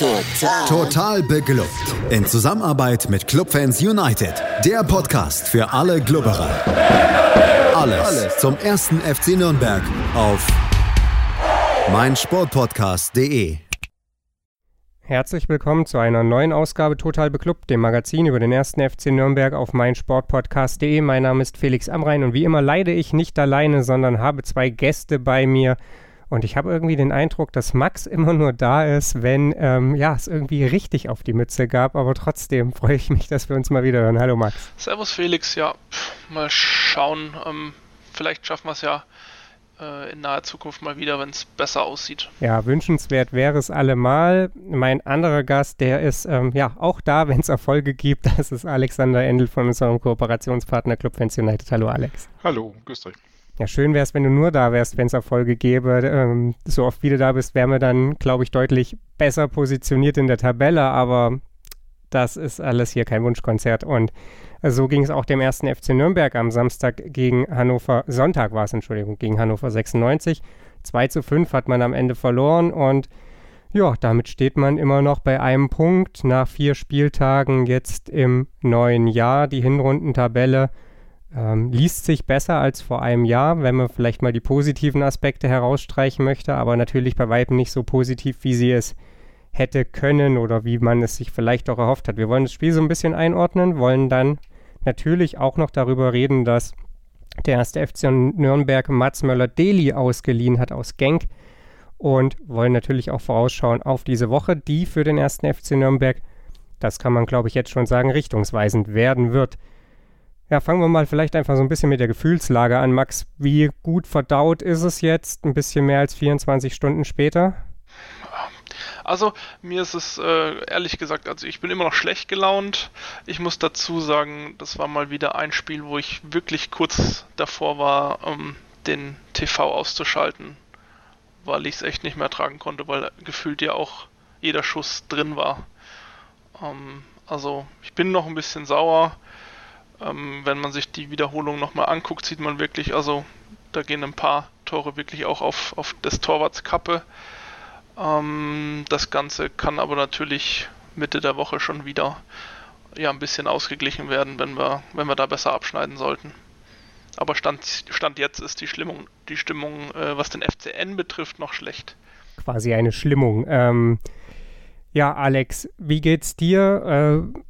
Total. Total beglückt. In Zusammenarbeit mit Clubfans United. Der Podcast für alle Glubberer. Alles, Alles zum ersten FC Nürnberg auf meinsportpodcast.de. Herzlich willkommen zu einer neuen Ausgabe Total Beklubbt, dem Magazin über den ersten FC Nürnberg auf meinsportpodcast.de. Mein Name ist Felix Amrein und wie immer leide ich nicht alleine, sondern habe zwei Gäste bei mir. Und ich habe irgendwie den Eindruck, dass Max immer nur da ist, wenn ähm, ja, es irgendwie richtig auf die Mütze gab. Aber trotzdem freue ich mich, dass wir uns mal wieder hören. Hallo Max. Servus Felix, ja, mal schauen. Ähm, vielleicht schaffen wir es ja äh, in naher Zukunft mal wieder, wenn es besser aussieht. Ja, wünschenswert wäre es allemal. Mein anderer Gast, der ist ähm, ja auch da, wenn es Erfolge gibt. Das ist Alexander Endel von unserem Kooperationspartner Club Fans United. Hallo Alex. Hallo, grüß euch. Ja, schön wäre es, wenn du nur da wärst, wenn es Erfolge gäbe. Ähm, so oft wie du da bist, wären wir dann, glaube ich, deutlich besser positioniert in der Tabelle, aber das ist alles hier kein Wunschkonzert. Und so ging es auch dem ersten FC Nürnberg am Samstag gegen Hannover, Sonntag war es, Entschuldigung, gegen Hannover 96. 2 zu 5 hat man am Ende verloren und ja, damit steht man immer noch bei einem Punkt nach vier Spieltagen jetzt im neuen Jahr. Die Hinrundentabelle ähm, liest sich besser als vor einem Jahr, wenn man vielleicht mal die positiven Aspekte herausstreichen möchte, aber natürlich bei weitem nicht so positiv, wie sie es hätte können oder wie man es sich vielleicht auch erhofft hat. Wir wollen das Spiel so ein bisschen einordnen, wollen dann natürlich auch noch darüber reden, dass der erste FC Nürnberg Mats Möller-Deli ausgeliehen hat aus Genk und wollen natürlich auch vorausschauen auf diese Woche, die für den ersten FC Nürnberg, das kann man glaube ich jetzt schon sagen, richtungsweisend werden wird. Ja, fangen wir mal vielleicht einfach so ein bisschen mit der Gefühlslage an. Max, wie gut verdaut ist es jetzt, ein bisschen mehr als 24 Stunden später? Also, mir ist es äh, ehrlich gesagt, also ich bin immer noch schlecht gelaunt. Ich muss dazu sagen, das war mal wieder ein Spiel, wo ich wirklich kurz davor war, um den TV auszuschalten, weil ich es echt nicht mehr tragen konnte, weil gefühlt ja auch jeder Schuss drin war. Ähm, also, ich bin noch ein bisschen sauer. Ähm, wenn man sich die Wiederholung nochmal anguckt, sieht man wirklich, also da gehen ein paar Tore wirklich auch auf, auf des Torwarts. Ähm, das Ganze kann aber natürlich Mitte der Woche schon wieder ja ein bisschen ausgeglichen werden, wenn wir, wenn wir da besser abschneiden sollten. Aber Stand, Stand jetzt ist die Stimmung, die Stimmung, äh, was den FCN betrifft, noch schlecht. Quasi eine Schlimmung. Ähm, ja, Alex, wie geht's dir? Äh,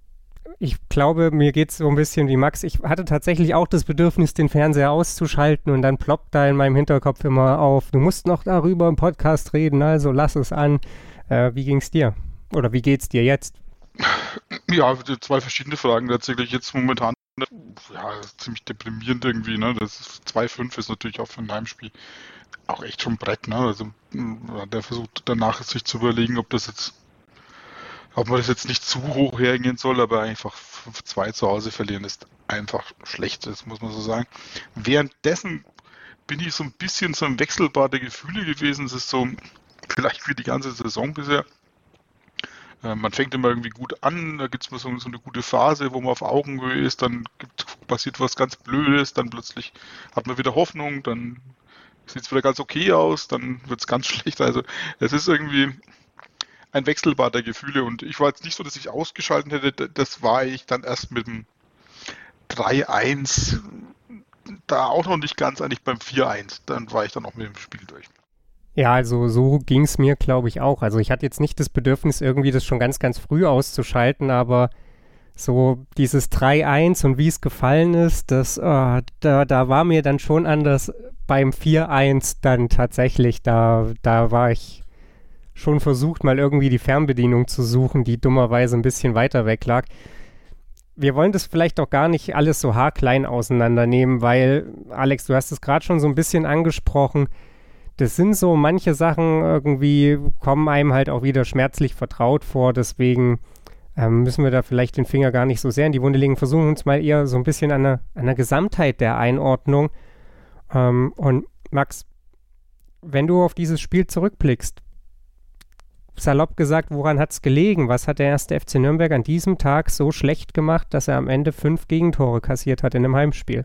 ich glaube, mir geht es so ein bisschen wie Max. Ich hatte tatsächlich auch das Bedürfnis, den Fernseher auszuschalten und dann ploppt da in meinem Hinterkopf immer auf, du musst noch darüber im Podcast reden, also lass es an. Äh, wie es dir? Oder wie geht es dir jetzt? Ja, zwei verschiedene Fragen tatsächlich. Jetzt momentan ja, ziemlich deprimierend irgendwie. Ne? Das 2-5 ist natürlich auch für ein Heimspiel auch echt schon Brett. Ne? Also der versucht danach sich zu überlegen, ob das jetzt ob man das jetzt nicht zu hoch hergehen soll, aber einfach 5-2 zu Hause verlieren ist einfach schlecht, das muss man so sagen. Währenddessen bin ich so ein bisschen so ein Wechselbar der Gefühle gewesen. Es ist so, vielleicht wie die ganze Saison bisher. Äh, man fängt immer irgendwie gut an, da gibt es mal so, so, eine gute Phase, wo man auf Augenhöhe ist, dann gibt, passiert was ganz Blödes, dann plötzlich hat man wieder Hoffnung, dann sieht es wieder ganz okay aus, dann wird es ganz schlecht. Also es ist irgendwie, ein Wechselbad der Gefühle. Und ich war jetzt nicht so, dass ich ausgeschaltet hätte. Das war ich dann erst mit dem 3-1. Da auch noch nicht ganz, eigentlich beim 4-1. Dann war ich dann auch mit dem Spiel durch. Ja, also so ging es mir, glaube ich, auch. Also ich hatte jetzt nicht das Bedürfnis, irgendwie das schon ganz, ganz früh auszuschalten, aber so dieses 3-1 und wie es gefallen ist, das, oh, da, da war mir dann schon anders beim 4-1 dann tatsächlich, da, da war ich schon versucht, mal irgendwie die Fernbedienung zu suchen, die dummerweise ein bisschen weiter weg lag. Wir wollen das vielleicht auch gar nicht alles so haarklein auseinandernehmen, weil, Alex, du hast es gerade schon so ein bisschen angesprochen. Das sind so manche Sachen irgendwie, kommen einem halt auch wieder schmerzlich vertraut vor. Deswegen ähm, müssen wir da vielleicht den Finger gar nicht so sehr in die Wunde legen. Versuchen uns mal eher so ein bisschen an der, an der Gesamtheit der Einordnung. Ähm, und Max, wenn du auf dieses Spiel zurückblickst, salopp gesagt, woran hat es gelegen? Was hat der erste FC Nürnberg an diesem Tag so schlecht gemacht, dass er am Ende fünf Gegentore kassiert hat in einem Heimspiel?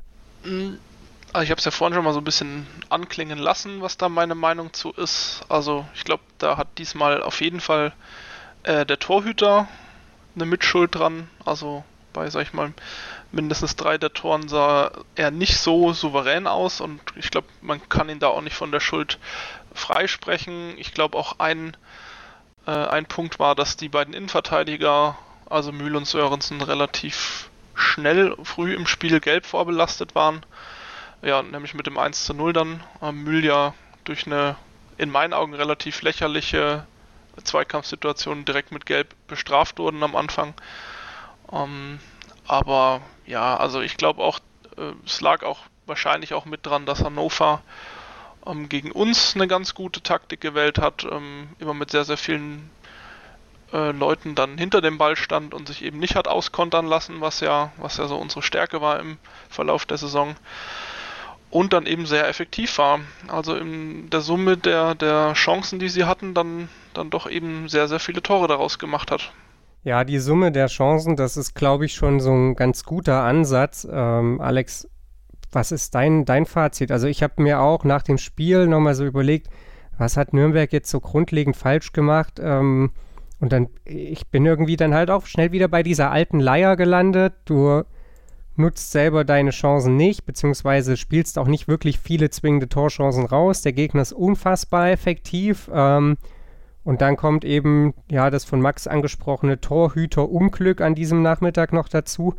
Also ich habe es ja vorhin schon mal so ein bisschen anklingen lassen, was da meine Meinung zu ist. Also ich glaube, da hat diesmal auf jeden Fall äh, der Torhüter eine Mitschuld dran. Also bei, sag ich mal, mindestens drei der Toren sah er nicht so souverän aus und ich glaube, man kann ihn da auch nicht von der Schuld freisprechen. Ich glaube auch ein, äh, ein Punkt war, dass die beiden Innenverteidiger, also Mühl und Sörensen, relativ schnell früh im Spiel gelb vorbelastet waren. Ja, nämlich mit dem 1 zu 0 dann. Äh, Mühl ja durch eine in meinen Augen relativ lächerliche Zweikampfsituation direkt mit Gelb bestraft wurden am Anfang. Ähm, aber ja, also ich glaube auch, äh, es lag auch wahrscheinlich auch mit dran, dass Hannover ähm, gegen uns eine ganz gute Taktik gewählt hat, ähm, immer mit sehr, sehr vielen äh, Leuten dann hinter dem Ball stand und sich eben nicht hat auskontern lassen, was ja, was ja so unsere Stärke war im Verlauf der Saison. Und dann eben sehr effektiv war. Also in der Summe der, der Chancen, die sie hatten, dann, dann doch eben sehr, sehr viele Tore daraus gemacht hat. Ja, die Summe der Chancen, das ist, glaube ich, schon so ein ganz guter Ansatz. Ähm, Alex, was ist dein, dein Fazit? Also ich habe mir auch nach dem Spiel nochmal so überlegt, was hat Nürnberg jetzt so grundlegend falsch gemacht? Ähm, und dann, ich bin irgendwie dann halt auch schnell wieder bei dieser alten Leier gelandet. Du nutzt selber deine Chancen nicht, beziehungsweise spielst auch nicht wirklich viele zwingende Torchancen raus. Der Gegner ist unfassbar effektiv. Ähm, und dann kommt eben, ja, das von Max angesprochene Torhüter-Unglück an diesem Nachmittag noch dazu.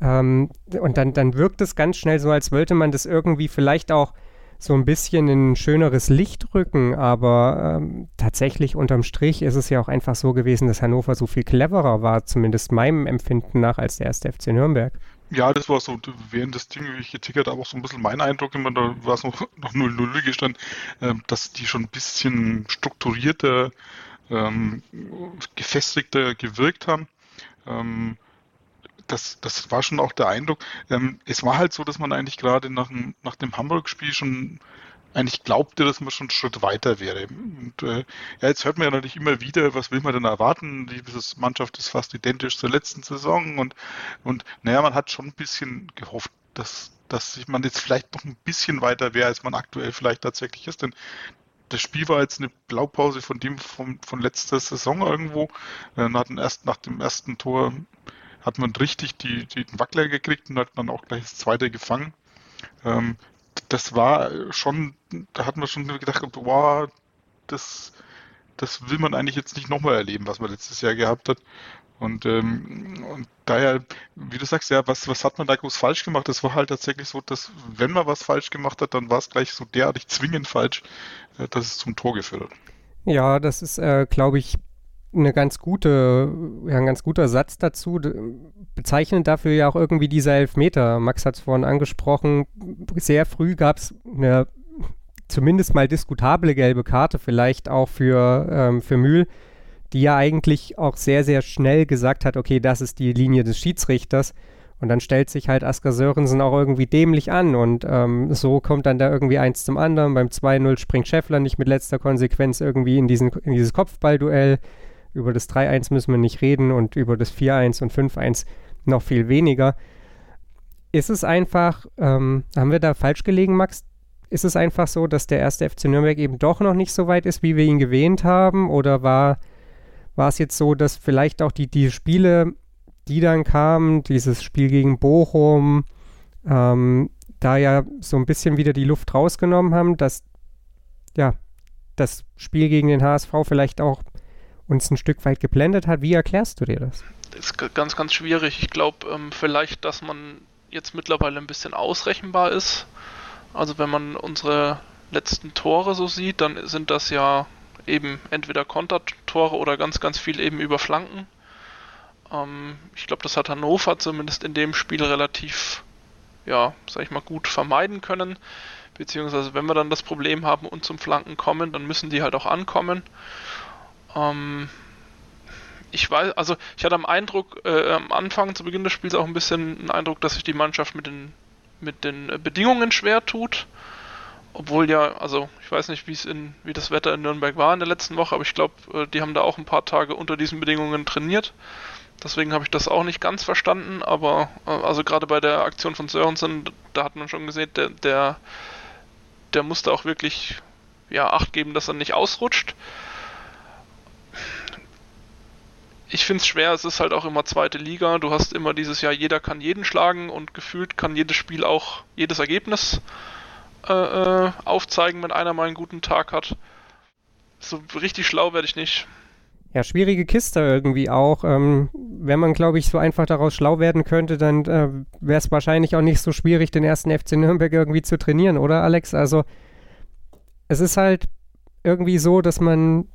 Ähm, und dann, dann wirkt es ganz schnell so, als wollte man das irgendwie vielleicht auch so ein bisschen in ein schöneres Licht rücken, aber ähm, tatsächlich unterm Strich ist es ja auch einfach so gewesen, dass Hannover so viel cleverer war, zumindest meinem Empfinden nach, als der erste FC Nürnberg. Ja, das war so, während das Ding, wie ich getickert habe, auch so ein bisschen mein Eindruck, immer, da war es noch, noch 0-0 gestanden, äh, dass die schon ein bisschen strukturierter, ähm, gefestigter gewirkt haben. Ähm, das, das war schon auch der Eindruck. Ähm, es war halt so, dass man eigentlich gerade nach, nach dem Hamburg-Spiel schon eigentlich glaubte, dass man schon einen Schritt weiter wäre. Und äh, ja, jetzt hört man ja natürlich immer wieder, was will man denn erwarten? Die Mannschaft ist fast identisch zur letzten Saison und, und naja, man hat schon ein bisschen gehofft, dass, dass man jetzt vielleicht noch ein bisschen weiter wäre, als man aktuell vielleicht tatsächlich ist. Denn das Spiel war jetzt eine Blaupause von dem von, von letzter Saison irgendwo. Äh, nach, dem ersten, nach dem ersten Tor hat man richtig die, die den Wackler gekriegt und hat dann auch gleich das zweite gefangen. Ähm, das war schon, da hat man schon gedacht, wow, das, das will man eigentlich jetzt nicht nochmal erleben, was man letztes Jahr gehabt hat. Und, ähm, und daher, wie du sagst, ja, was, was hat man da groß falsch gemacht? Das war halt tatsächlich so, dass wenn man was falsch gemacht hat, dann war es gleich so derartig zwingend falsch, äh, dass es zum Tor geführt hat. Ja, das ist, äh, glaube ich, eine ganz gute, ja, ein ganz guter Satz dazu. Bezeichnend dafür ja auch irgendwie dieser Elfmeter. Max hat es vorhin angesprochen. Sehr früh gab es eine zumindest mal diskutable gelbe Karte, vielleicht auch für, ähm, für Mühl, die ja eigentlich auch sehr, sehr schnell gesagt hat, okay, das ist die Linie des Schiedsrichters. Und dann stellt sich halt Asker Sörensen auch irgendwie dämlich an und ähm, so kommt dann da irgendwie eins zum anderen. Beim 2-0 springt Scheffler nicht mit letzter Konsequenz irgendwie in, diesen, in dieses Kopfballduell. Über das 3-1 müssen wir nicht reden und über das 4-1 und 5-1 noch viel weniger. Ist es einfach, ähm, haben wir da falsch gelegen, Max? Ist es einfach so, dass der erste FC Nürnberg eben doch noch nicht so weit ist, wie wir ihn gewähnt haben? Oder war, war es jetzt so, dass vielleicht auch die, die Spiele, die dann kamen, dieses Spiel gegen Bochum, ähm, da ja so ein bisschen wieder die Luft rausgenommen haben, dass ja, das Spiel gegen den HSV vielleicht auch uns ein Stück weit geblendet hat. Wie erklärst du dir das? Das ist ganz, ganz schwierig. Ich glaube ähm, vielleicht, dass man jetzt mittlerweile ein bisschen ausrechenbar ist. Also wenn man unsere letzten Tore so sieht, dann sind das ja eben entweder Kontertore oder ganz, ganz viel eben über Flanken. Ähm, ich glaube, das hat Hannover zumindest in dem Spiel relativ, ja, sag ich mal, gut vermeiden können. Beziehungsweise wenn wir dann das Problem haben und zum Flanken kommen, dann müssen die halt auch ankommen. Ähm, ich weiß, also ich hatte am Eindruck, äh, am Anfang zu Beginn des Spiels auch ein bisschen einen Eindruck, dass sich die Mannschaft mit den, mit den Bedingungen schwer tut. Obwohl ja, also ich weiß nicht, wie es in, wie das Wetter in Nürnberg war in der letzten Woche, aber ich glaube, äh, die haben da auch ein paar Tage unter diesen Bedingungen trainiert. Deswegen habe ich das auch nicht ganz verstanden, aber äh, also gerade bei der Aktion von Sörensen, da hat man schon gesehen, der, der, der musste auch wirklich ja, Acht geben, dass er nicht ausrutscht ich finde es schwer, es ist halt auch immer zweite Liga. Du hast immer dieses Jahr, jeder kann jeden schlagen und gefühlt kann jedes Spiel auch jedes Ergebnis äh, äh, aufzeigen, wenn einer mal einen guten Tag hat. So richtig schlau werde ich nicht. Ja, schwierige Kiste irgendwie auch. Ähm, wenn man, glaube ich, so einfach daraus schlau werden könnte, dann äh, wäre es wahrscheinlich auch nicht so schwierig, den ersten FC Nürnberg irgendwie zu trainieren, oder Alex? Also es ist halt irgendwie so, dass man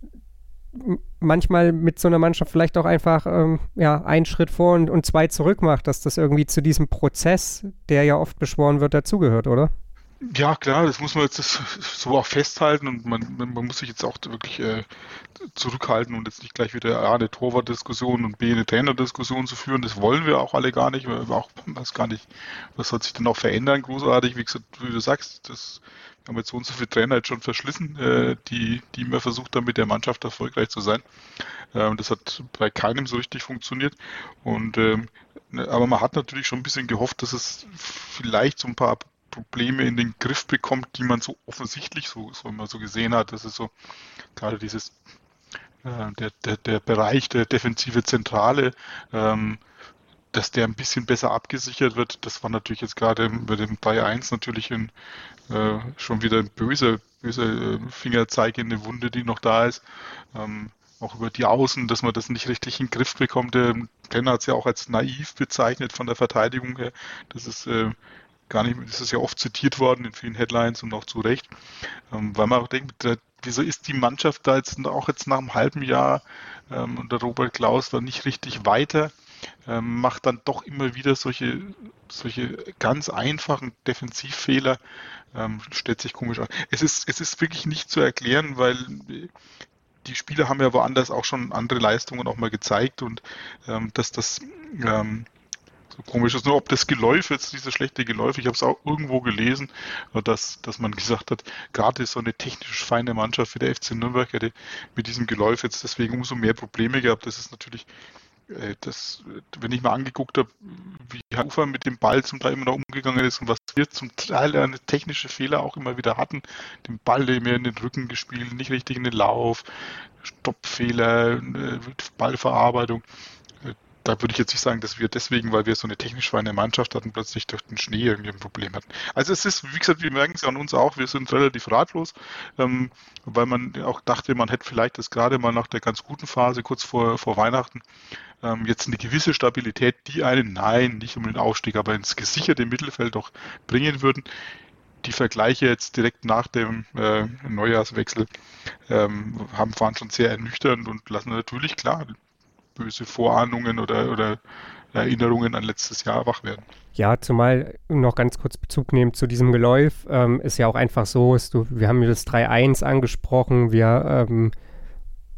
manchmal mit so einer Mannschaft vielleicht auch einfach ähm, ja, einen Schritt vor und, und zwei zurück macht, dass das irgendwie zu diesem Prozess, der ja oft beschworen wird, dazugehört, oder? Ja, klar, das muss man jetzt so auch festhalten und man, man muss sich jetzt auch wirklich äh, zurückhalten und jetzt nicht gleich wieder A, eine Torwartdiskussion und B, eine Trainerdiskussion zu führen. Das wollen wir auch alle gar nicht, weil wir auch gar nicht, was soll sich denn auch verändern, großartig. Wie gesagt, wie du sagst, das haben jetzt so und so viele Trainer jetzt schon verschlissen, äh, die, die immer versucht haben, mit der Mannschaft erfolgreich zu sein. Ähm, das hat bei keinem so richtig funktioniert. Und ähm, aber man hat natürlich schon ein bisschen gehofft, dass es vielleicht so ein paar Probleme in den Griff bekommt, die man so offensichtlich so, so immer so gesehen hat. Das ist so gerade dieses äh, der, der, der Bereich der defensive Zentrale, ähm, dass der ein bisschen besser abgesichert wird. Das war natürlich jetzt gerade bei dem 3-1 natürlich ein, äh, schon wieder ein böser, böser äh, Fingerzeig in eine Wunde, die noch da ist. Ähm, auch über die Außen, dass man das nicht richtig in den Griff bekommt. Trainer hat es ja auch als naiv bezeichnet von der Verteidigung her. Das ist äh, gar nicht, das ist ja oft zitiert worden in vielen Headlines und auch zu Recht, ähm, weil man auch denkt, der, wieso ist die Mannschaft da jetzt auch jetzt nach einem halben Jahr ähm, unter Robert Klaus da nicht richtig weiter, ähm, macht dann doch immer wieder solche, solche ganz einfachen Defensivfehler, ähm, stellt sich komisch an. Es ist, es ist wirklich nicht zu erklären, weil die Spieler haben ja woanders auch schon andere Leistungen auch mal gezeigt und ähm, dass das ähm, so komisch ist. Nur ob das Geläuf jetzt, dieses schlechte Geläuf, ich habe es auch irgendwo gelesen, dass, dass man gesagt hat, gerade so eine technisch feine Mannschaft wie der FC Nürnberg hätte mit diesem Geläuf jetzt deswegen umso mehr Probleme gehabt. Das ist natürlich äh, das, wenn ich mal angeguckt habe, wie Hannover mit dem Ball zum Teil immer noch umgegangen ist und was wir zum Teil eine technische Fehler auch immer wieder hatten, den Ball mehr in den Rücken gespielt, nicht richtig in den Lauf, Stoppfehler, äh, Ballverarbeitung da würde ich jetzt nicht sagen, dass wir deswegen, weil wir so eine technisch feine Mannschaft hatten, plötzlich durch den Schnee irgendwie ein Problem hatten. Also es ist, wie gesagt, wir merken es ja an uns auch, wir sind relativ ratlos, ähm, weil man auch dachte, man hätte vielleicht das gerade mal nach der ganz guten Phase kurz vor, vor Weihnachten ähm, jetzt eine gewisse Stabilität, die einen, nein, nicht um den Aufstieg, aber ins gesicherte Mittelfeld doch bringen würden die Vergleiche jetzt direkt nach dem äh, Neujahrswechsel ähm, haben, waren schon sehr ernüchternd und lassen natürlich klar böse Vorahnungen oder, oder Erinnerungen an letztes Jahr wach werden. Ja, zumal noch ganz kurz Bezug nehmen zu diesem Geläuf, ähm, ist ja auch einfach so, ist, wir haben das 3-1 angesprochen, wir ähm,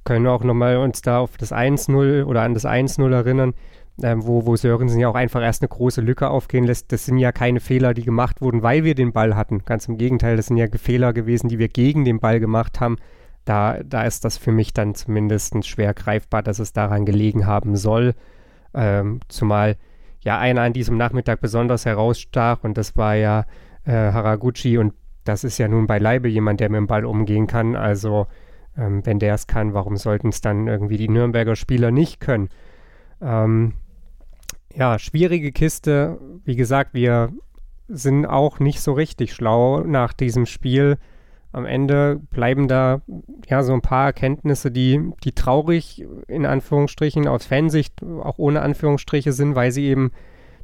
können auch nochmal uns da auf das 1-0 oder an das 1-0 erinnern, ähm, wo, wo Sörensen ja auch einfach erst eine große Lücke aufgehen lässt. Das sind ja keine Fehler, die gemacht wurden, weil wir den Ball hatten. Ganz im Gegenteil, das sind ja Fehler gewesen, die wir gegen den Ball gemacht haben, da, da ist das für mich dann zumindest schwer greifbar, dass es daran gelegen haben soll. Ähm, zumal ja einer an diesem Nachmittag besonders herausstach und das war ja äh, Haraguchi und das ist ja nun beileibe jemand, der mit dem Ball umgehen kann. Also ähm, wenn der es kann, warum sollten es dann irgendwie die Nürnberger Spieler nicht können? Ähm, ja, schwierige Kiste. Wie gesagt, wir sind auch nicht so richtig schlau nach diesem Spiel am Ende bleiben da ja so ein paar Erkenntnisse, die, die traurig in Anführungsstrichen aus Fansicht auch ohne Anführungsstriche sind, weil sie eben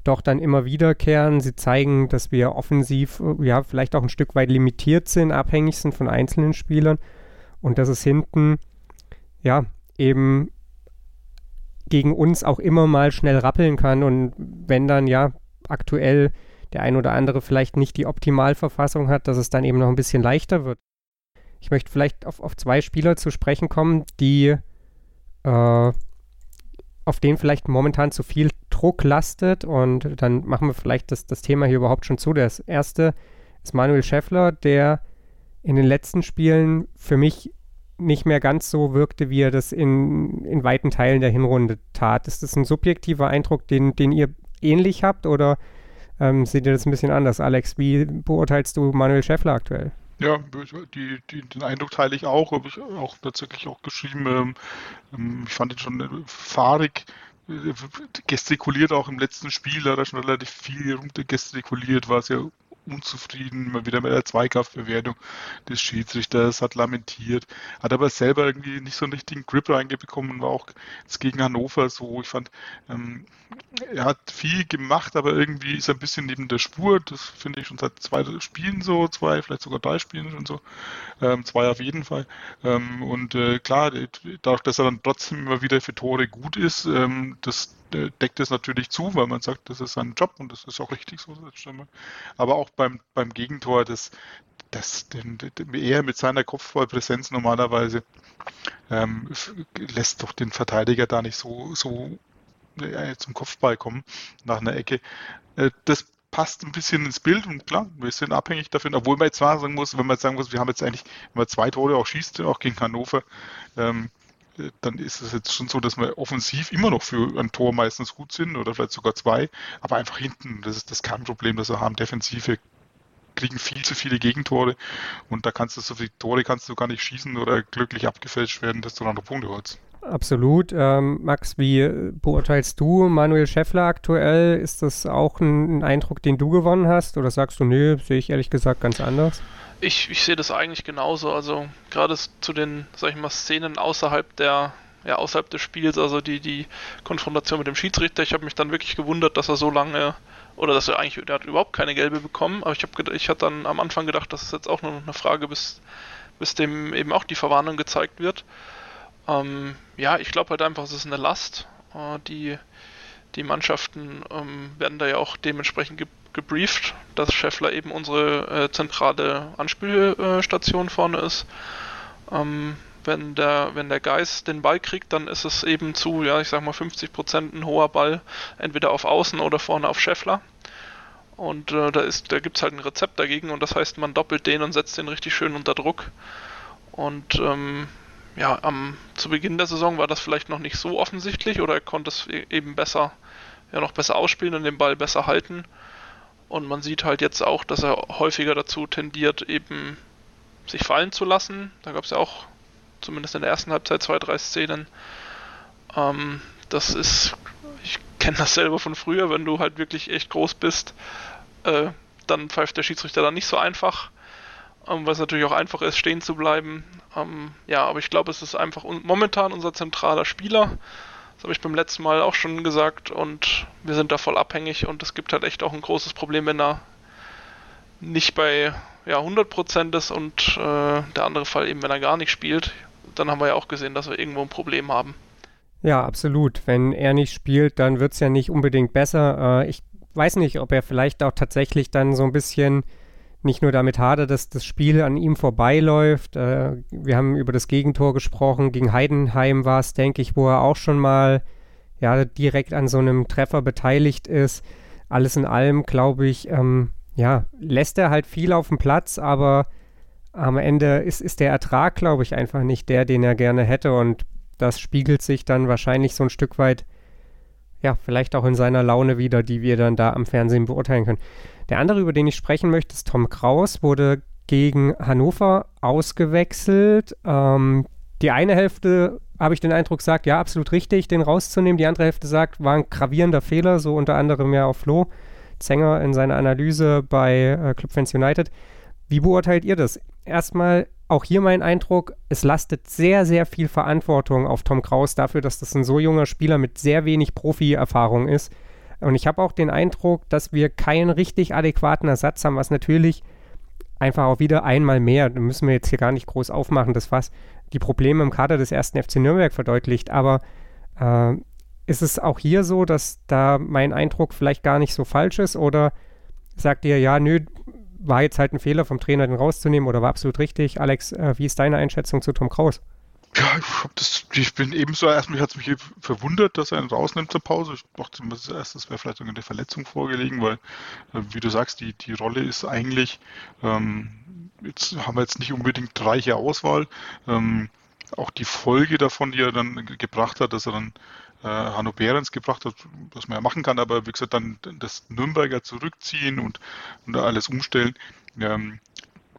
doch dann immer wiederkehren. Sie zeigen, dass wir offensiv ja vielleicht auch ein Stück weit limitiert sind, abhängig sind von einzelnen Spielern und dass es hinten ja eben gegen uns auch immer mal schnell rappeln kann und wenn dann ja aktuell der ein oder andere vielleicht nicht die Optimalverfassung hat, dass es dann eben noch ein bisschen leichter wird. Ich möchte vielleicht auf, auf zwei Spieler zu sprechen kommen, die äh, auf denen vielleicht momentan zu viel Druck lastet und dann machen wir vielleicht das, das Thema hier überhaupt schon zu. Das erste ist Manuel Schäffler, der in den letzten Spielen für mich nicht mehr ganz so wirkte, wie er das in, in weiten Teilen der Hinrunde tat. Ist das ein subjektiver Eindruck, den, den ihr ähnlich habt oder ähm, seht ihr das ein bisschen anders? Alex, wie beurteilst du Manuel Schäffler aktuell? Ja, die, die, den Eindruck teile ich auch, habe ich auch tatsächlich auch geschrieben. Ähm, ähm ich fand ihn schon äh, fahrig, äh, gestikuliert auch im letzten Spiel, hat er schon relativ viel rumgestikuliert, war sehr unzufrieden, mal wieder mit der Zweikampfbewertung des Schiedsrichters, hat lamentiert, hat aber selber irgendwie nicht so einen richtigen Grip reingebekommen, war auch jetzt gegen Hannover so. Ich fand, ähm, er hat viel gemacht, aber irgendwie ist er ein bisschen neben der Spur. Das finde ich schon seit zwei Spielen so, zwei, vielleicht sogar drei Spielen schon so. Ähm, zwei auf jeden Fall. Ähm, und äh, klar, dadurch, dass er dann trotzdem immer wieder für Tore gut ist, ähm, das äh, deckt es natürlich zu, weil man sagt, das ist sein Job und das ist auch richtig so. Aber auch beim, beim Gegentor, das, das den, den, er mit seiner Kopfballpräsenz normalerweise ähm, lässt doch den Verteidiger da nicht so, so äh, zum Kopfball kommen nach einer Ecke. Äh, das passt ein bisschen ins Bild und klar, wir sind abhängig davon, obwohl man jetzt sagen muss, wenn man jetzt sagen muss, wir haben jetzt eigentlich, wenn man zwei Tore auch schießt, auch gegen Hannover, ähm, dann ist es jetzt schon so, dass wir offensiv immer noch für ein Tor meistens gut sind oder vielleicht sogar zwei, aber einfach hinten, das ist das Kernproblem, das wir haben. Defensive kriegen viel zu viele Gegentore und da kannst du so viele Tore kannst du gar nicht schießen oder glücklich abgefälscht werden, dass du dann noch Punkte holst. Absolut. Ähm, Max, wie beurteilst du Manuel Schäffler aktuell? Ist das auch ein, ein Eindruck, den du gewonnen hast? Oder sagst du, nö, sehe ich ehrlich gesagt ganz anders? Ich, ich sehe das eigentlich genauso. Also gerade zu den, sag ich mal, Szenen außerhalb der, ja, außerhalb des Spiels, also die, die Konfrontation mit dem Schiedsrichter, ich habe mich dann wirklich gewundert, dass er so lange oder dass er eigentlich, der hat überhaupt keine gelbe bekommen, aber ich habe ich hatte dann am Anfang gedacht, das ist jetzt auch nur noch eine Frage, bis, bis dem eben auch die Verwarnung gezeigt wird. Ähm, ja, ich glaube halt einfach, es ist eine Last. Äh, die, die Mannschaften ähm, werden da ja auch dementsprechend ge gebrieft, dass Scheffler eben unsere äh, zentrale Anspielstation vorne ist. Ähm, wenn der, wenn der Geist den Ball kriegt, dann ist es eben zu, ja, ich sag mal 50% ein hoher Ball, entweder auf Außen oder vorne auf Scheffler. Und äh, da, ist, da gibt es halt ein Rezept dagegen und das heißt, man doppelt den und setzt den richtig schön unter Druck. Und ähm, ja, am, zu Beginn der Saison war das vielleicht noch nicht so offensichtlich oder er konnte es e-, eben besser, ja noch besser ausspielen und den Ball besser halten. Und man sieht halt jetzt auch, dass er häufiger dazu tendiert, eben sich fallen zu lassen. Da gab es ja auch zumindest in der ersten Halbzeit zwei, drei Szenen. Ähm, das ist, ich kenne das selber von früher, wenn du halt wirklich echt groß bist, äh, dann pfeift der Schiedsrichter dann nicht so einfach ähm, es natürlich auch einfach ist, stehen zu bleiben. Ähm, ja, aber ich glaube, es ist einfach momentan unser zentraler Spieler. Das habe ich beim letzten Mal auch schon gesagt und wir sind da voll abhängig und es gibt halt echt auch ein großes Problem, wenn er nicht bei ja, 100% ist und äh, der andere Fall eben, wenn er gar nicht spielt. Dann haben wir ja auch gesehen, dass wir irgendwo ein Problem haben. Ja, absolut. Wenn er nicht spielt, dann wird es ja nicht unbedingt besser. Äh, ich weiß nicht, ob er vielleicht auch tatsächlich dann so ein bisschen nicht nur damit hadert, dass das Spiel an ihm vorbeiläuft. Äh, wir haben über das Gegentor gesprochen. Gegen Heidenheim war es, denke ich, wo er auch schon mal ja, direkt an so einem Treffer beteiligt ist. Alles in allem, glaube ich, ähm, ja, lässt er halt viel auf dem Platz, aber am Ende ist, ist der Ertrag, glaube ich, einfach nicht der, den er gerne hätte. Und das spiegelt sich dann wahrscheinlich so ein Stück weit, ja, vielleicht auch in seiner Laune wieder, die wir dann da am Fernsehen beurteilen können. Der andere, über den ich sprechen möchte, ist Tom Kraus, wurde gegen Hannover ausgewechselt. Ähm, die eine Hälfte, habe ich den Eindruck, sagt, ja, absolut richtig, den rauszunehmen. Die andere Hälfte sagt, war ein gravierender Fehler, so unter anderem ja auch Flo Zenger in seiner Analyse bei äh, Club Fans United. Wie beurteilt ihr das? Erstmal auch hier mein Eindruck, es lastet sehr, sehr viel Verantwortung auf Tom Kraus dafür, dass das ein so junger Spieler mit sehr wenig Profi-Erfahrung ist. Und ich habe auch den Eindruck, dass wir keinen richtig adäquaten Ersatz haben, was natürlich einfach auch wieder einmal mehr, da müssen wir jetzt hier gar nicht groß aufmachen, das was die Probleme im Kader des ersten FC Nürnberg verdeutlicht. Aber äh, ist es auch hier so, dass da mein Eindruck vielleicht gar nicht so falsch ist? Oder sagt ihr, ja, nö, war jetzt halt ein Fehler vom Trainer, den rauszunehmen oder war absolut richtig? Alex, äh, wie ist deine Einschätzung zu Tom Kraus? Ja, ich, das, ich bin ebenso, erstmal hat es mich verwundert, dass er ihn rausnimmt zur Pause. Ich dachte zuerst, das wäre vielleicht eine Verletzung vorgelegen, weil, äh, wie du sagst, die, die Rolle ist eigentlich, ähm, jetzt haben wir jetzt nicht unbedingt reiche Auswahl. Ähm, auch die Folge davon, die er dann gebracht hat, dass er dann äh, Hanno Behrens gebracht hat, was man ja machen kann, aber wie gesagt, dann das Nürnberger zurückziehen und, und alles umstellen. Ähm,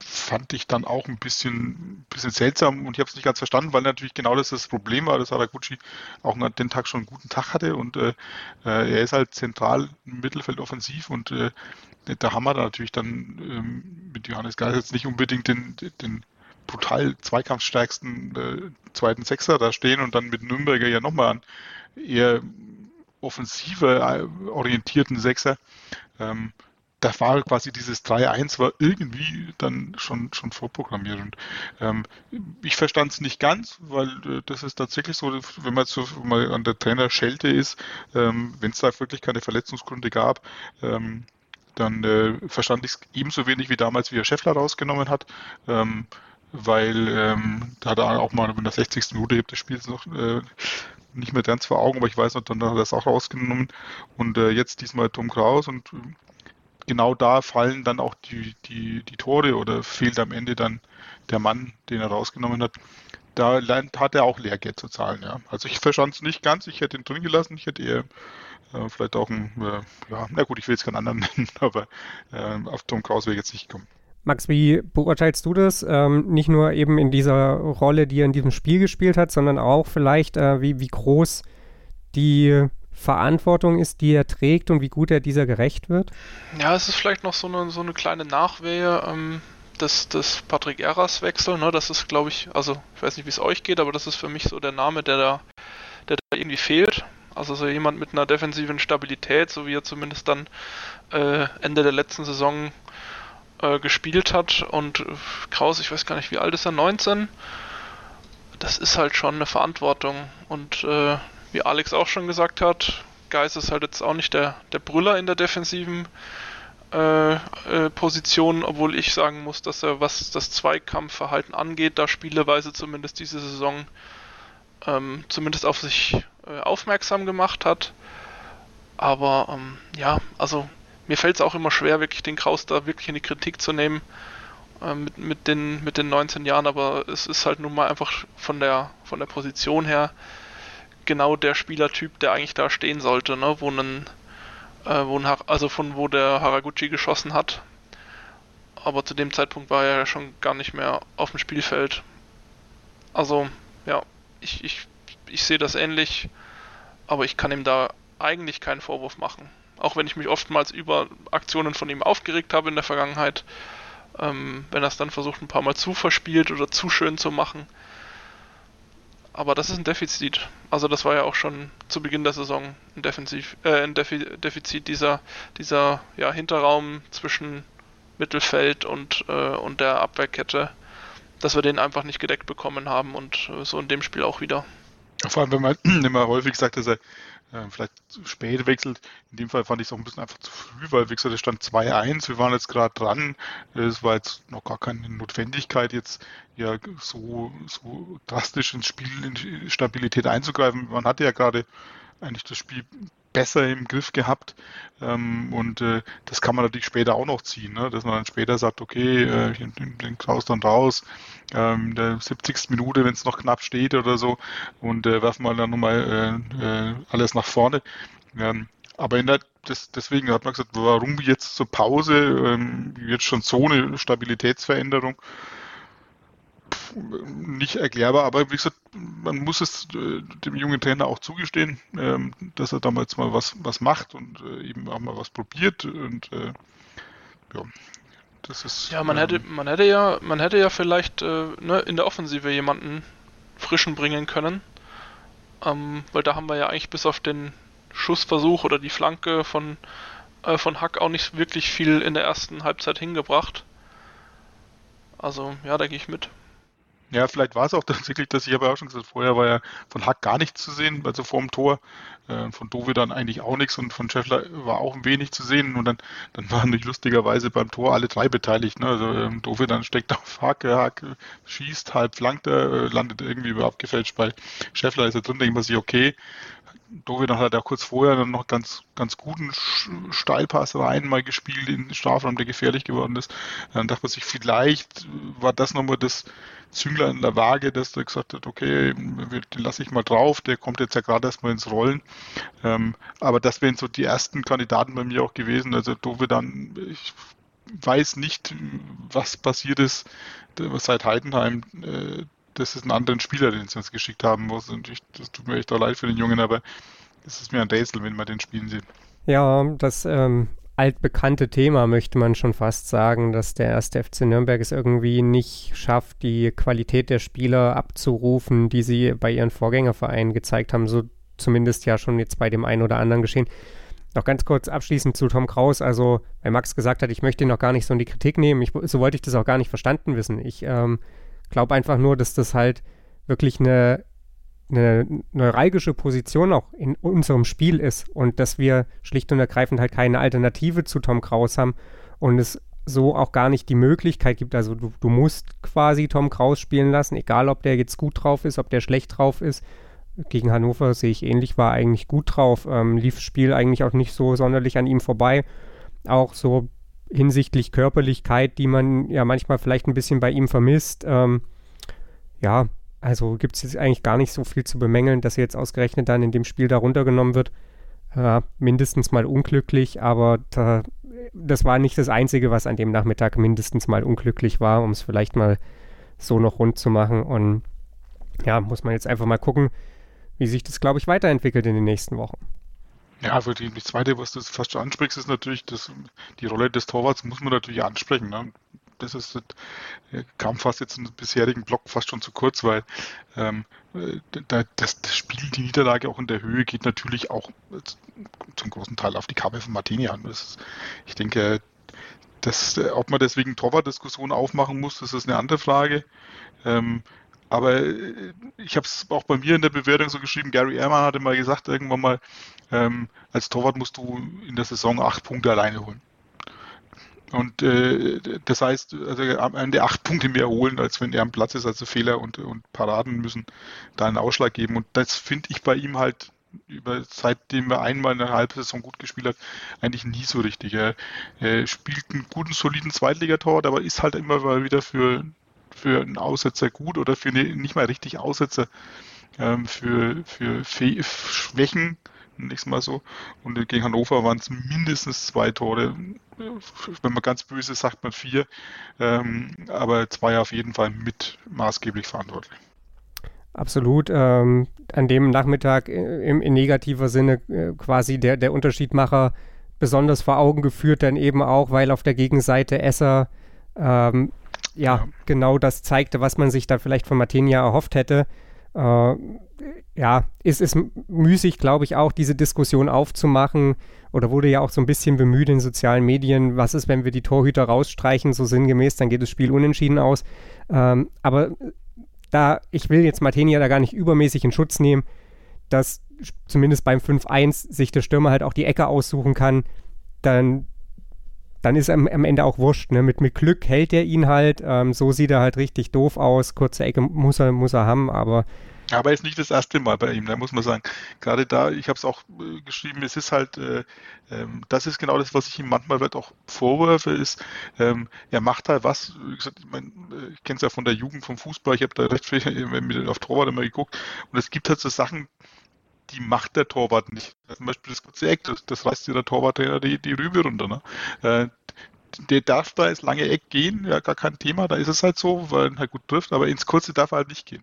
fand ich dann auch ein bisschen, bisschen seltsam und ich habe es nicht ganz verstanden, weil natürlich genau das das Problem war, dass Haraguchi auch an dem Tag schon einen guten Tag hatte und äh, äh er ist halt zentral im Mittelfeld offensiv und äh, da haben wir da natürlich dann ähm, mit Johannes Geis jetzt nicht unbedingt den, den brutal zweikampfstärksten äh, zweiten Sechser da stehen und dann mit Nürnberger ja nochmal einen eher offensiver äh, orientierten Sechser. Ähm, da war quasi dieses 3-1 war irgendwie dann schon, schon vorprogrammiert. Und ähm, ich verstand es nicht ganz, weil äh, das ist tatsächlich so, wenn man so mal an der Trainerschelte ist, ähm, wenn es da wirklich keine Verletzungsgründe gab, ähm, dann äh, verstand ich es ebenso wenig wie damals, wie er Scheffler rausgenommen hat. Ähm, weil ähm, da hat er auch mal in der 60. Minute, ich habe das Spiel noch äh, nicht mehr ganz vor Augen, aber ich weiß noch, dann hat er es auch rausgenommen und äh, jetzt diesmal Tom Kraus und genau da fallen dann auch die, die, die Tore oder fehlt am Ende dann der Mann, den er rausgenommen hat. Da hat er auch Lehrgeld zu zahlen, ja. Also ich verstand es nicht ganz, ich hätte ihn drin gelassen, ich hätte eher äh, vielleicht auch ein, äh, ja, na gut, ich will jetzt keinen anderen nennen, aber äh, auf Tom Kraus wäre jetzt nicht gekommen. Max, wie beurteilst du das? Ähm, nicht nur eben in dieser Rolle, die er in diesem Spiel gespielt hat, sondern auch vielleicht, äh, wie, wie groß die Verantwortung ist, die er trägt und wie gut er dieser gerecht wird? Ja, es ist vielleicht noch so eine, so eine kleine Nachwehe ähm, des, des Patrick Eras Wechsel. Ne? Das ist, glaube ich, also ich weiß nicht, wie es euch geht, aber das ist für mich so der Name, der da, der da irgendwie fehlt. Also so jemand mit einer defensiven Stabilität, so wie er zumindest dann äh, Ende der letzten Saison äh, gespielt hat. Und Kraus, ich weiß gar nicht, wie alt ist er? 19? Das ist halt schon eine Verantwortung. Und äh, wie Alex auch schon gesagt hat, Geist ist halt jetzt auch nicht der, der Brüller in der defensiven äh, äh, Position, obwohl ich sagen muss, dass er, was das Zweikampfverhalten angeht, da spieleweise zumindest diese Saison ähm, zumindest auf sich äh, aufmerksam gemacht hat. Aber ähm, ja, also mir fällt es auch immer schwer, wirklich den Kraus da wirklich in die Kritik zu nehmen äh, mit, mit, den, mit den 19 Jahren, aber es ist halt nun mal einfach von der, von der Position her genau der Spielertyp, der eigentlich da stehen sollte, ne? wo ein, äh, wo ein also von wo der Haraguchi geschossen hat. Aber zu dem Zeitpunkt war er ja schon gar nicht mehr auf dem Spielfeld. Also, ja, ich, ich, ich sehe das ähnlich, aber ich kann ihm da eigentlich keinen Vorwurf machen. Auch wenn ich mich oftmals über Aktionen von ihm aufgeregt habe in der Vergangenheit, ähm, wenn er es dann versucht, ein paar Mal zu verspielt oder zu schön zu machen. Aber das ist ein Defizit. Also das war ja auch schon zu Beginn der Saison ein, Defensiv, äh, ein Defi Defizit dieser, dieser ja, Hinterraum zwischen Mittelfeld und, äh, und der Abwehrkette, dass wir den einfach nicht gedeckt bekommen haben und äh, so in dem Spiel auch wieder. Vor allem, wenn man immer häufig sagt, dass er vielleicht spät wechselt. In dem Fall fand ich es auch ein bisschen einfach zu früh, weil wie gesagt, es stand 2-1, wir waren jetzt gerade dran. Es war jetzt noch gar keine Notwendigkeit, jetzt ja so, so drastisch ins Spiel in Stabilität einzugreifen. Man hatte ja gerade eigentlich das Spiel besser im Griff gehabt. Ähm, und äh, das kann man natürlich später auch noch ziehen, ne? dass man dann später sagt, okay, äh, ich nehme den Kraus dann raus, ähm, der 70. Minute, wenn es noch knapp steht oder so, und äh, werfen wir dann nochmal äh, äh, alles nach vorne. Ähm, aber in der, das, deswegen hat man gesagt, warum jetzt zur Pause, ähm, jetzt schon so eine Stabilitätsveränderung? Nicht erklärbar, aber wie gesagt, man muss es äh, dem jungen Trainer auch zugestehen, ähm, dass er damals mal was, was macht und äh, eben auch mal was probiert und äh, ja, das ist. Ja, man ähm, hätte, man hätte ja, man hätte ja vielleicht ne, in der Offensive jemanden frischen bringen können, ähm, weil da haben wir ja eigentlich bis auf den Schussversuch oder die Flanke von von Hack auch nicht wirklich viel in der ersten Halbzeit hingebracht. Also ja, da gehe ich mit. Ja, vielleicht war es auch tatsächlich, dass ich habe ja auch schon gesagt, vorher war ja von Hack gar nichts zu sehen, also vorm Tor. Äh, von Dove dann eigentlich auch nichts und von Scheffler war auch ein wenig zu sehen. Und dann, dann waren nicht lustigerweise beim Tor alle drei beteiligt. Ne? Also ähm, Dove dann steckt auf Hack, Hack schießt, halb flankt er, äh, landet irgendwie über abgefälscht bei Scheffler ist er drin, denkt man sich, okay, Dovidan hat ja kurz vorher dann noch ganz, ganz guten Steilpass rein mal gespielt in den Strafraum, der gefährlich geworden ist. Dann dachte man sich, vielleicht war das nochmal das Züngler in der Waage, dass der gesagt hat, okay, den lasse ich mal drauf, der kommt jetzt ja gerade erstmal ins Rollen. Ähm, aber das wären so die ersten Kandidaten bei mir auch gewesen. Also Dovidan, ich weiß nicht, was passiert ist seit Heidenheim. Das ist ein anderer Spieler, den sie uns geschickt haben muss. Und ich, das tut mir echt auch leid für den Jungen, aber es ist mir ein Rätsel, wenn man den spielen sieht. Ja, das ähm, altbekannte Thema möchte man schon fast sagen, dass der erste FC Nürnberg es irgendwie nicht schafft, die Qualität der Spieler abzurufen, die sie bei ihren Vorgängervereinen gezeigt haben. So zumindest ja schon jetzt bei dem einen oder anderen geschehen. Noch ganz kurz abschließend zu Tom Kraus. Also, weil Max gesagt hat, ich möchte ihn noch gar nicht so in die Kritik nehmen. Ich, so wollte ich das auch gar nicht verstanden wissen. Ich ähm, glaube einfach nur, dass das halt wirklich eine, eine neuralgische Position auch in unserem Spiel ist und dass wir schlicht und ergreifend halt keine Alternative zu Tom Kraus haben und es so auch gar nicht die Möglichkeit gibt. Also du, du musst quasi Tom Kraus spielen lassen, egal ob der jetzt gut drauf ist, ob der schlecht drauf ist gegen Hannover sehe ich ähnlich, war eigentlich gut drauf, ähm, lief das Spiel eigentlich auch nicht so sonderlich an ihm vorbei. Auch so hinsichtlich Körperlichkeit, die man ja manchmal vielleicht ein bisschen bei ihm vermisst. Ähm, ja, also gibt es jetzt eigentlich gar nicht so viel zu bemängeln, dass er jetzt ausgerechnet dann in dem Spiel da runtergenommen wird. Äh, mindestens mal unglücklich, aber da, das war nicht das Einzige, was an dem Nachmittag mindestens mal unglücklich war, um es vielleicht mal so noch rund zu machen. Und ja, muss man jetzt einfach mal gucken, wie sich das, glaube ich, weiterentwickelt in den nächsten Wochen. Ja, also die, die zweite, was du fast schon ansprichst, ist natürlich, dass die Rolle des Torwarts muss man natürlich ansprechen. Ne? Das ist, das kam fast jetzt im bisherigen Block fast schon zu kurz, weil ähm, da, das, das, Spiel, die Niederlage auch in der Höhe geht natürlich auch zum großen Teil auf die Kappe von Martini an. Ist, ich denke, das, ob man deswegen Torwart-Diskussionen aufmachen muss, das ist eine andere Frage. Ähm, aber äh, ich habe es auch bei mir in der Bewertung so geschrieben, Gary Ehrmann hatte mal gesagt, irgendwann mal, ähm, als Torwart musst du in der Saison acht Punkte alleine holen. Und äh, das heißt, also am Ende acht Punkte mehr holen, als wenn er am Platz ist, also Fehler und, und Paraden müssen da einen Ausschlag geben. Und das finde ich bei ihm halt über seitdem er einmal eine halbe Saison gut gespielt hat, eigentlich nie so richtig. Er, er spielt einen guten, soliden Zweitligator, aber ist halt immer mal wieder für für einen Aussetzer gut oder für eine, nicht mal richtig Aussetzer ähm, für, für Schwächen, nächstes Mal so. Und gegen Hannover waren es mindestens zwei Tore. Wenn man ganz böse sagt man vier. Ähm, aber zwei auf jeden Fall mit maßgeblich verantwortlich. Absolut. Ähm, an dem Nachmittag im, in negativer Sinne äh, quasi der, der Unterschiedmacher besonders vor Augen geführt, dann eben auch, weil auf der Gegenseite Esser ähm, ja, ja, genau das zeigte, was man sich da vielleicht von Martinia erhofft hätte. Äh, ja, ist es müßig, glaube ich, auch diese Diskussion aufzumachen oder wurde ja auch so ein bisschen bemüht in sozialen Medien, was ist, wenn wir die Torhüter rausstreichen, so sinngemäß, dann geht das Spiel unentschieden aus. Ähm, aber da, ich will jetzt Martinia da gar nicht übermäßig in Schutz nehmen, dass zumindest beim 5-1 sich der Stürmer halt auch die Ecke aussuchen kann, dann dann ist am, am Ende auch wurscht. Ne? Mit, mit Glück hält er ihn halt. Ähm, so sieht er halt richtig doof aus. Kurze Ecke muss er, muss er haben, aber. Aber ist nicht das erste Mal bei ihm, da muss man sagen. Gerade da, ich habe es auch äh, geschrieben, es ist halt, äh, äh, das ist genau das, was ich ihm manchmal halt auch vorwerfe, ist, ähm, er macht halt was, wie gesagt, ich, mein, äh, ich kenne es ja von der Jugend vom Fußball, ich habe da recht viel mit auf Torwart immer geguckt und es gibt halt so Sachen, die macht der Torwart nicht. Zum Beispiel das kurze Eck, das, das reißt dir der Torwarttrainer die, die Rübe runter. Ne? Äh, der darf da ins lange Eck gehen, ja, gar kein Thema, da ist es halt so, weil er halt gut trifft, aber ins kurze darf er halt nicht gehen.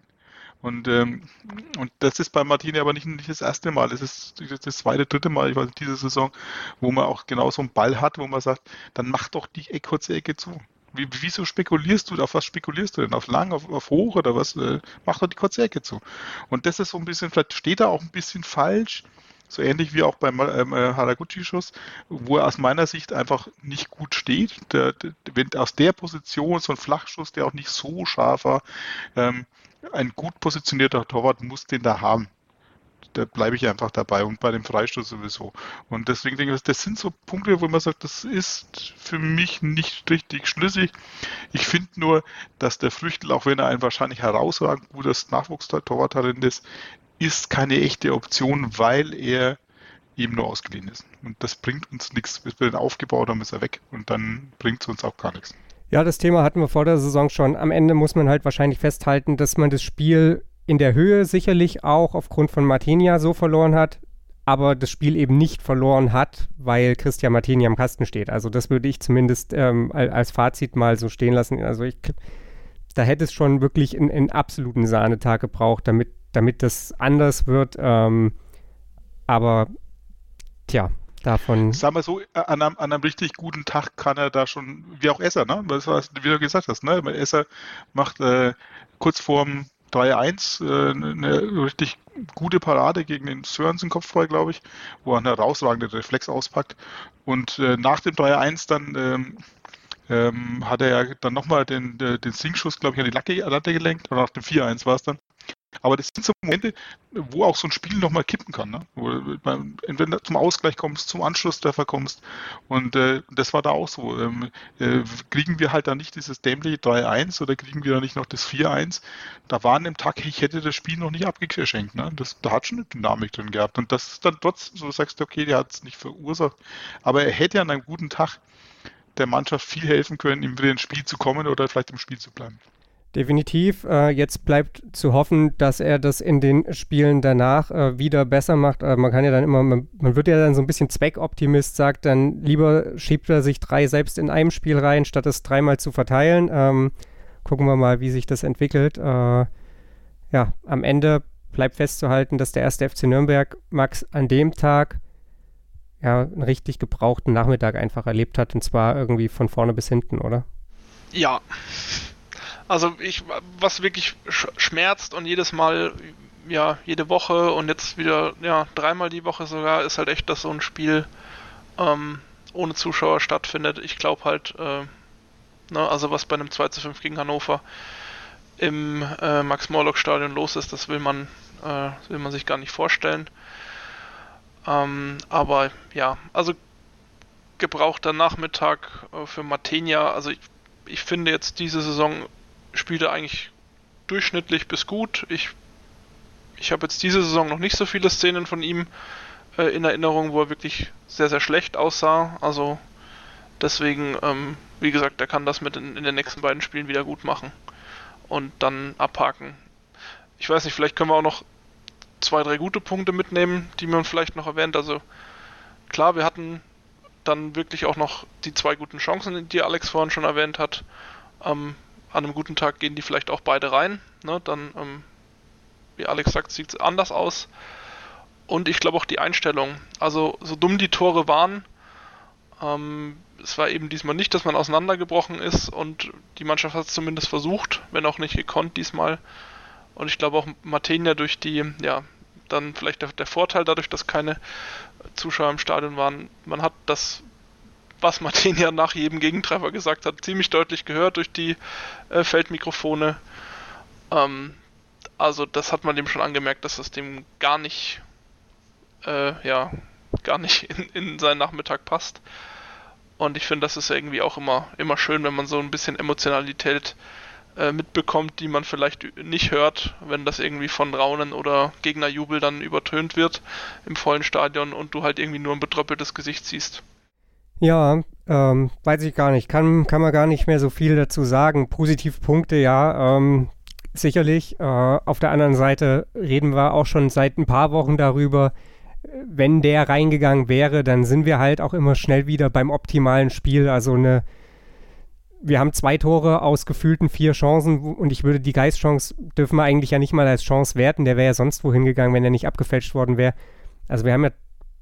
Und, ähm, und das ist bei Martini aber nicht, nicht das erste Mal, das ist das zweite, dritte Mal, ich weiß nicht, diese Saison, wo man auch genau so einen Ball hat, wo man sagt, dann mach doch die Eck, kurze Ecke zu. Wie, wieso spekulierst du? Auf was spekulierst du denn? Auf lang, auf, auf hoch oder was? Äh, mach doch die kurze Ecke zu. Und das ist so ein bisschen, vielleicht steht er auch ein bisschen falsch, so ähnlich wie auch beim ähm, äh, Haraguchi-Schuss, wo er aus meiner Sicht einfach nicht gut steht. Der, der, wenn aus der Position so ein Flachschuss, der auch nicht so scharf war, ähm, ein gut positionierter Torwart muss den da haben da bleibe ich einfach dabei und bei dem Freistoß sowieso. Und deswegen denke ich, das sind so Punkte, wo man sagt, das ist für mich nicht richtig schlüssig. Ich finde nur, dass der Früchtel, auch wenn er ein wahrscheinlich herausragend gutes Nachwuchstorwarttalent ist, ist keine echte Option, weil er eben nur ausgeliehen ist. Und das bringt uns nichts. Bis wir den aufgebaut haben, ist er weg. Und dann bringt es uns auch gar nichts. Ja, das Thema hatten wir vor der Saison schon. Am Ende muss man halt wahrscheinlich festhalten, dass man das Spiel in der Höhe sicherlich auch aufgrund von Martinia so verloren hat. aber das Spiel eben nicht verloren hat, weil Christian Martini am Kasten steht. Also das würde ich zumindest ähm, als Fazit mal so stehen lassen. Also ich, da hätte es schon wirklich einen, einen absoluten Sahnetag gebraucht, damit, damit das anders wird. Ähm, aber tja, davon. Sagen wir so, äh, an einem, an einem, richtig guten Tag kann er da schon, wie auch Esser, ne? Das, was, wie du gesagt hast, ne? Esser macht äh, kurz vorm 3-1 äh, eine richtig gute Parade gegen den Sörensen Kopfball, glaube ich, wo er einen herausragenden Reflex auspackt. Und äh, nach dem 3-1 dann ähm, ähm, hat er ja dann nochmal den, den Singschuss, glaube ich, an die Latte gelenkt, oder nach dem 4-1 war es dann. Aber das sind so Momente, wo auch so ein Spiel nochmal kippen kann. Ne? Wo du entweder zum Ausgleich kommst, zum Anschlusstreffer kommst. Und äh, das war da auch so. Ähm, äh, kriegen wir halt da nicht dieses dämliche 3-1 oder kriegen wir da nicht noch das 4-1? Da waren im Tag, ich hätte das Spiel noch nicht abgeschenkt. Ne? Das, da hat schon eine Dynamik drin gehabt. Und das ist dann trotzdem so, du sagst, okay, der hat es nicht verursacht. Aber er hätte an einem guten Tag der Mannschaft viel helfen können, ihm wieder ins Spiel zu kommen oder vielleicht im Spiel zu bleiben. Definitiv. Äh, jetzt bleibt zu hoffen, dass er das in den Spielen danach äh, wieder besser macht. Äh, man kann ja dann immer, man, man, wird ja dann so ein bisschen Zweckoptimist, sagt dann, lieber schiebt er sich drei selbst in einem Spiel rein, statt es dreimal zu verteilen. Ähm, gucken wir mal, wie sich das entwickelt. Äh, ja, am Ende bleibt festzuhalten, dass der erste FC Nürnberg Max an dem Tag ja einen richtig gebrauchten Nachmittag einfach erlebt hat und zwar irgendwie von vorne bis hinten, oder? Ja, also ich, was wirklich schmerzt und jedes Mal, ja, jede Woche und jetzt wieder, ja, dreimal die Woche sogar, ist halt echt, dass so ein Spiel ähm, ohne Zuschauer stattfindet. Ich glaube halt, äh, ne, also was bei einem 2 zu 5 gegen Hannover im äh, Max-Morlock-Stadion los ist, das will man, äh, will man sich gar nicht vorstellen. Ähm, aber ja, also gebrauchter Nachmittag äh, für Matenia. Also ich, ich finde jetzt diese Saison spielt er eigentlich durchschnittlich bis gut. Ich, ich habe jetzt diese Saison noch nicht so viele Szenen von ihm äh, in Erinnerung, wo er wirklich sehr, sehr schlecht aussah. Also deswegen, ähm, wie gesagt, er kann das mit in, in den nächsten beiden Spielen wieder gut machen und dann abhaken. Ich weiß nicht, vielleicht können wir auch noch zwei, drei gute Punkte mitnehmen, die man vielleicht noch erwähnt. Also klar, wir hatten dann wirklich auch noch die zwei guten Chancen, die Alex vorhin schon erwähnt hat. Ähm, an einem guten Tag gehen die vielleicht auch beide rein. Ne? Dann, ähm, wie Alex sagt, sieht es anders aus. Und ich glaube auch die Einstellung. Also, so dumm die Tore waren, ähm, es war eben diesmal nicht, dass man auseinandergebrochen ist und die Mannschaft hat es zumindest versucht, wenn auch nicht gekonnt diesmal. Und ich glaube auch Martenia durch die, ja, dann vielleicht der, der Vorteil dadurch, dass keine Zuschauer im Stadion waren. Man hat das was Martin ja nach jedem Gegentreffer gesagt hat, ziemlich deutlich gehört durch die äh, Feldmikrofone. Ähm, also das hat man dem schon angemerkt, dass das dem gar nicht, äh, ja, gar nicht in, in seinen Nachmittag passt. Und ich finde, das ist irgendwie auch immer, immer schön, wenn man so ein bisschen Emotionalität äh, mitbekommt, die man vielleicht nicht hört, wenn das irgendwie von Raunen oder Gegnerjubel dann übertönt wird im vollen Stadion und du halt irgendwie nur ein betröppeltes Gesicht siehst. Ja, ähm, weiß ich gar nicht. Kann, kann man gar nicht mehr so viel dazu sagen. Positivpunkte, ja, ähm, sicherlich. Äh, auf der anderen Seite reden wir auch schon seit ein paar Wochen darüber, wenn der reingegangen wäre, dann sind wir halt auch immer schnell wieder beim optimalen Spiel. Also eine, wir haben zwei Tore aus gefühlten vier Chancen und ich würde die Geistchance dürfen wir eigentlich ja nicht mal als Chance werten. Der wäre ja sonst wohin gegangen, wenn er nicht abgefälscht worden wäre. Also wir haben ja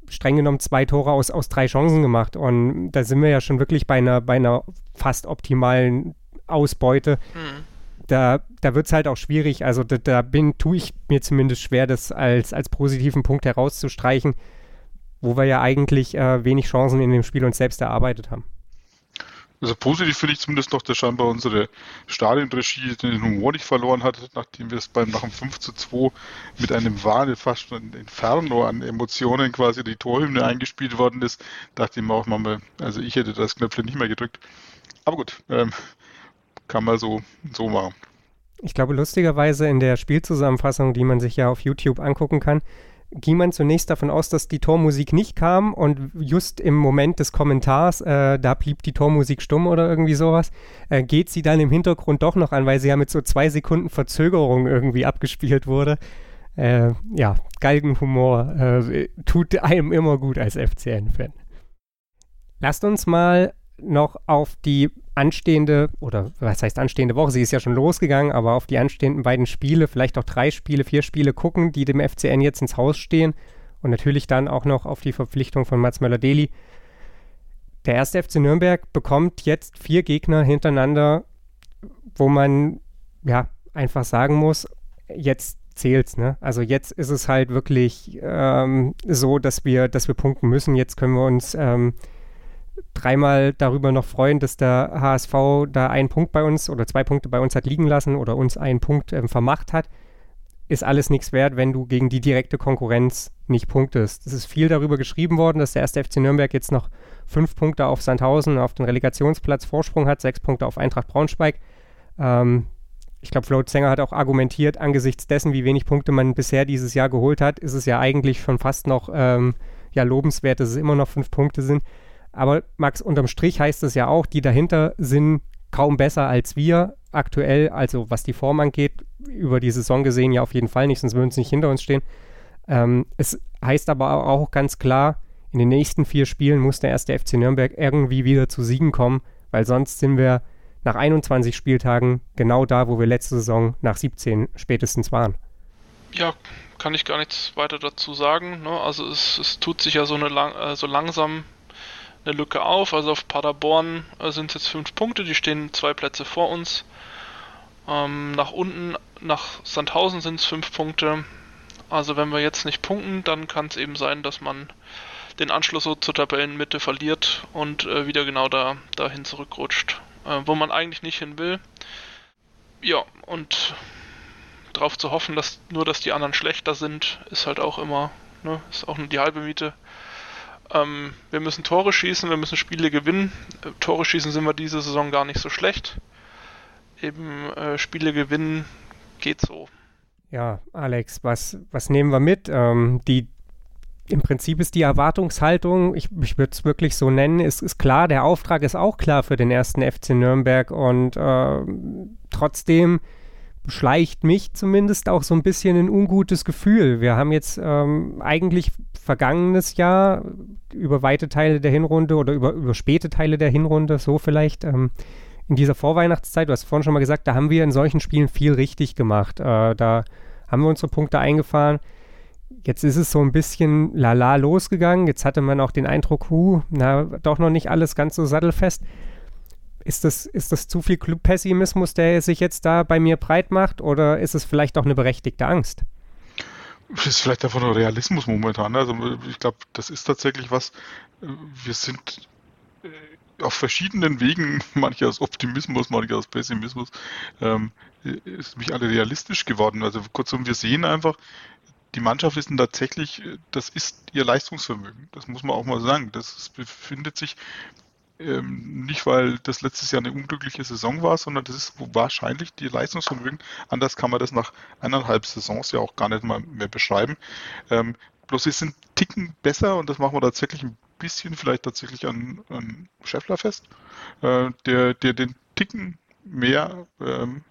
streng genommen zwei Tore aus, aus drei Chancen gemacht. Und da sind wir ja schon wirklich bei einer, bei einer fast optimalen Ausbeute. Mhm. Da, da wird es halt auch schwierig. Also da, da bin, tue ich mir zumindest schwer, das als, als positiven Punkt herauszustreichen, wo wir ja eigentlich äh, wenig Chancen in dem Spiel uns selbst erarbeitet haben. Also positiv finde ich zumindest noch, dass scheinbar unsere Stadionregie den Humor nicht verloren hat, nachdem wir es beim nach dem 5 zu 2 mit einem Wahn, fast schon Inferno an Emotionen quasi die Torhymne eingespielt worden ist, dachte ich mir auch mal, also ich hätte das Knöpfchen nicht mehr gedrückt. Aber gut, ähm, kann man so, so machen. Ich glaube, lustigerweise in der Spielzusammenfassung, die man sich ja auf YouTube angucken kann, ging man zunächst davon aus, dass die Tormusik nicht kam und just im Moment des Kommentars, äh, da blieb die Tormusik stumm oder irgendwie sowas, äh, geht sie dann im Hintergrund doch noch an, weil sie ja mit so zwei Sekunden Verzögerung irgendwie abgespielt wurde. Äh, ja, Galgenhumor äh, tut einem immer gut als FCN-Fan. Lasst uns mal noch auf die anstehende, oder was heißt anstehende Woche, sie ist ja schon losgegangen, aber auf die anstehenden beiden Spiele, vielleicht auch drei Spiele, vier Spiele gucken, die dem FCN jetzt ins Haus stehen und natürlich dann auch noch auf die Verpflichtung von Mats Möller-Deli. Der erste FC Nürnberg bekommt jetzt vier Gegner hintereinander, wo man ja einfach sagen muss, jetzt zählt's, ne? Also jetzt ist es halt wirklich ähm, so, dass wir, dass wir punkten müssen. Jetzt können wir uns ähm, dreimal darüber noch freuen, dass der HSV da einen Punkt bei uns oder zwei Punkte bei uns hat liegen lassen oder uns einen Punkt ähm, vermacht hat. Ist alles nichts wert, wenn du gegen die direkte Konkurrenz nicht punktest. Es ist viel darüber geschrieben worden, dass der erste FC Nürnberg jetzt noch fünf Punkte auf Sandhausen auf den Relegationsplatz Vorsprung hat, sechs Punkte auf Eintracht Braunschweig. Ähm, ich glaube, Flo Zenger hat auch argumentiert, angesichts dessen, wie wenig Punkte man bisher dieses Jahr geholt hat, ist es ja eigentlich schon fast noch ähm, ja, lobenswert, dass es immer noch fünf Punkte sind. Aber Max, unterm Strich heißt es ja auch, die dahinter sind kaum besser als wir aktuell, also was die Form angeht, über die Saison gesehen ja auf jeden Fall nicht, sonst würden sie nicht hinter uns stehen. Ähm, es heißt aber auch ganz klar, in den nächsten vier Spielen muss der erste FC Nürnberg irgendwie wieder zu Siegen kommen, weil sonst sind wir nach 21 Spieltagen genau da, wo wir letzte Saison nach 17 spätestens waren. Ja, kann ich gar nichts weiter dazu sagen. Ne? Also es, es, tut sich ja so, eine lang, äh, so langsam eine Lücke auf. Also auf Paderborn äh, sind es jetzt fünf Punkte, die stehen zwei Plätze vor uns. Ähm, nach unten, nach Sandhausen sind es fünf Punkte. Also wenn wir jetzt nicht punkten, dann kann es eben sein, dass man den Anschluss so zur Tabellenmitte verliert und äh, wieder genau da dahin zurückrutscht, äh, wo man eigentlich nicht hin will. Ja, und darauf zu hoffen, dass nur dass die anderen schlechter sind, ist halt auch immer, ne, ist auch nur die halbe Miete. Ähm, wir müssen Tore schießen, wir müssen Spiele gewinnen. Äh, Tore schießen sind wir diese Saison gar nicht so schlecht. Eben äh, Spiele gewinnen geht so. Ja, Alex, was, was nehmen wir mit? Ähm, die, Im Prinzip ist die Erwartungshaltung, ich, ich würde es wirklich so nennen, ist, ist klar, der Auftrag ist auch klar für den ersten FC Nürnberg und äh, trotzdem beschleicht mich zumindest auch so ein bisschen ein ungutes Gefühl. Wir haben jetzt ähm, eigentlich vergangenes Jahr über weite Teile der Hinrunde oder über, über späte Teile der Hinrunde, so vielleicht, ähm, in dieser Vorweihnachtszeit, du hast vorhin schon mal gesagt, da haben wir in solchen Spielen viel richtig gemacht. Äh, da haben wir unsere Punkte eingefahren. Jetzt ist es so ein bisschen lala losgegangen. Jetzt hatte man auch den Eindruck, hu, na, doch noch nicht alles ganz so sattelfest. Ist das, ist das zu viel Clubpessimismus, der sich jetzt da bei mir breit macht, oder ist es vielleicht auch eine berechtigte Angst? Das ist vielleicht einfach nur Realismus momentan. Also ich glaube, das ist tatsächlich was. Wir sind äh, auf verschiedenen Wegen, manche aus Optimismus, manche aus Pessimismus, ähm, ist mich alle realistisch geworden. Also kurzum, wir sehen einfach, die Mannschaft ist tatsächlich, das ist ihr Leistungsvermögen. Das muss man auch mal sagen. Das befindet sich ähm, nicht, weil das letztes Jahr eine unglückliche Saison war, sondern das ist wahrscheinlich die Leistungsvermögen. Anders kann man das nach eineinhalb Saisons ja auch gar nicht mal mehr beschreiben. Ähm, bloß sie sind Ticken besser und das machen wir tatsächlich ein bisschen vielleicht tatsächlich an, an Scheffler fest, äh, der, der den Ticken mehr ähm,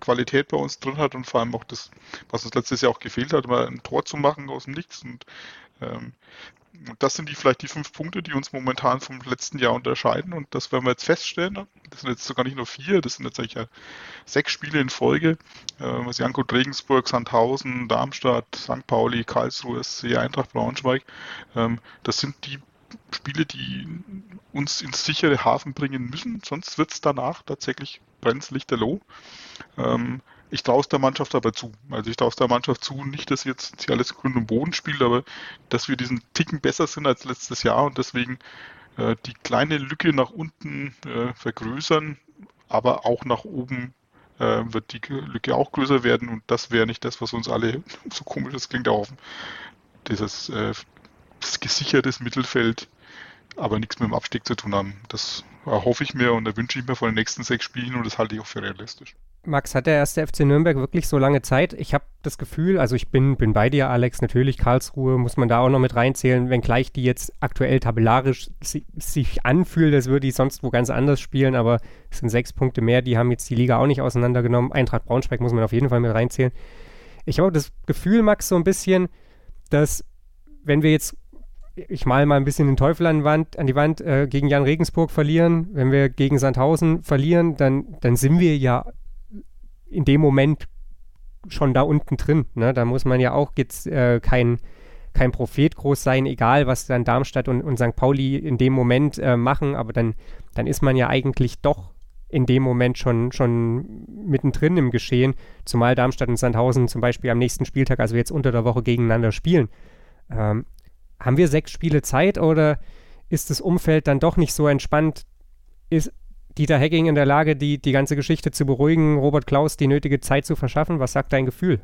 Qualität bei uns drin hat und vor allem auch das, was uns letztes Jahr auch gefehlt hat, mal ein Tor zu machen aus dem Nichts und ähm, das sind die vielleicht die fünf Punkte, die uns momentan vom letzten Jahr unterscheiden. Und das werden wir jetzt feststellen. Das sind jetzt sogar nicht nur vier, das sind jetzt eigentlich sechs Spiele in Folge. Äh, was Janko Regensburg, Sandhausen, Darmstadt, St. Pauli, Karlsruhe, SC, Eintracht Braunschweig. Ähm, das sind die Spiele, die uns ins sichere Hafen bringen müssen. Sonst wird es danach tatsächlich brenzlichterloh. Ähm, ich traue es der Mannschaft aber zu. Also ich traue es der Mannschaft zu, nicht, dass jetzt sie alles Grund und Boden spielt, aber dass wir diesen Ticken besser sind als letztes Jahr und deswegen äh, die kleine Lücke nach unten äh, vergrößern, aber auch nach oben äh, wird die Lücke auch größer werden und das wäre nicht das, was uns alle, so komisch das klingt, auch dieses äh, gesichertes Mittelfeld, aber nichts mit dem Abstieg zu tun haben. Das hoffe ich mir und da wünsche ich mir von den nächsten sechs Spielen und das halte ich auch für realistisch. Max, hat der erste FC Nürnberg wirklich so lange Zeit? Ich habe das Gefühl, also ich bin, bin bei dir, Alex, natürlich Karlsruhe muss man da auch noch mit reinzählen, wenngleich die jetzt aktuell tabellarisch si sich anfühlt, als würde die sonst wo ganz anders spielen, aber es sind sechs Punkte mehr, die haben jetzt die Liga auch nicht auseinandergenommen. Eintracht Braunschweig muss man auf jeden Fall mit reinzählen. ich habe das Gefühl, Max, so ein bisschen, dass wenn wir jetzt, ich mal mal ein bisschen den Teufel an, Wand, an die Wand, äh, gegen Jan Regensburg verlieren, wenn wir gegen Sandhausen verlieren, dann, dann sind wir ja in dem Moment schon da unten drin. Ne? Da muss man ja auch jetzt äh, kein, kein Prophet groß sein, egal was dann Darmstadt und, und St. Pauli in dem Moment äh, machen, aber dann, dann ist man ja eigentlich doch in dem Moment schon, schon mittendrin im Geschehen, zumal Darmstadt und Sandhausen zum Beispiel am nächsten Spieltag, also jetzt unter der Woche gegeneinander spielen. Ähm, haben wir sechs Spiele Zeit oder ist das Umfeld dann doch nicht so entspannt? Ist Dieter Hecking in der Lage, die, die ganze Geschichte zu beruhigen, Robert Klaus die nötige Zeit zu verschaffen? Was sagt dein Gefühl?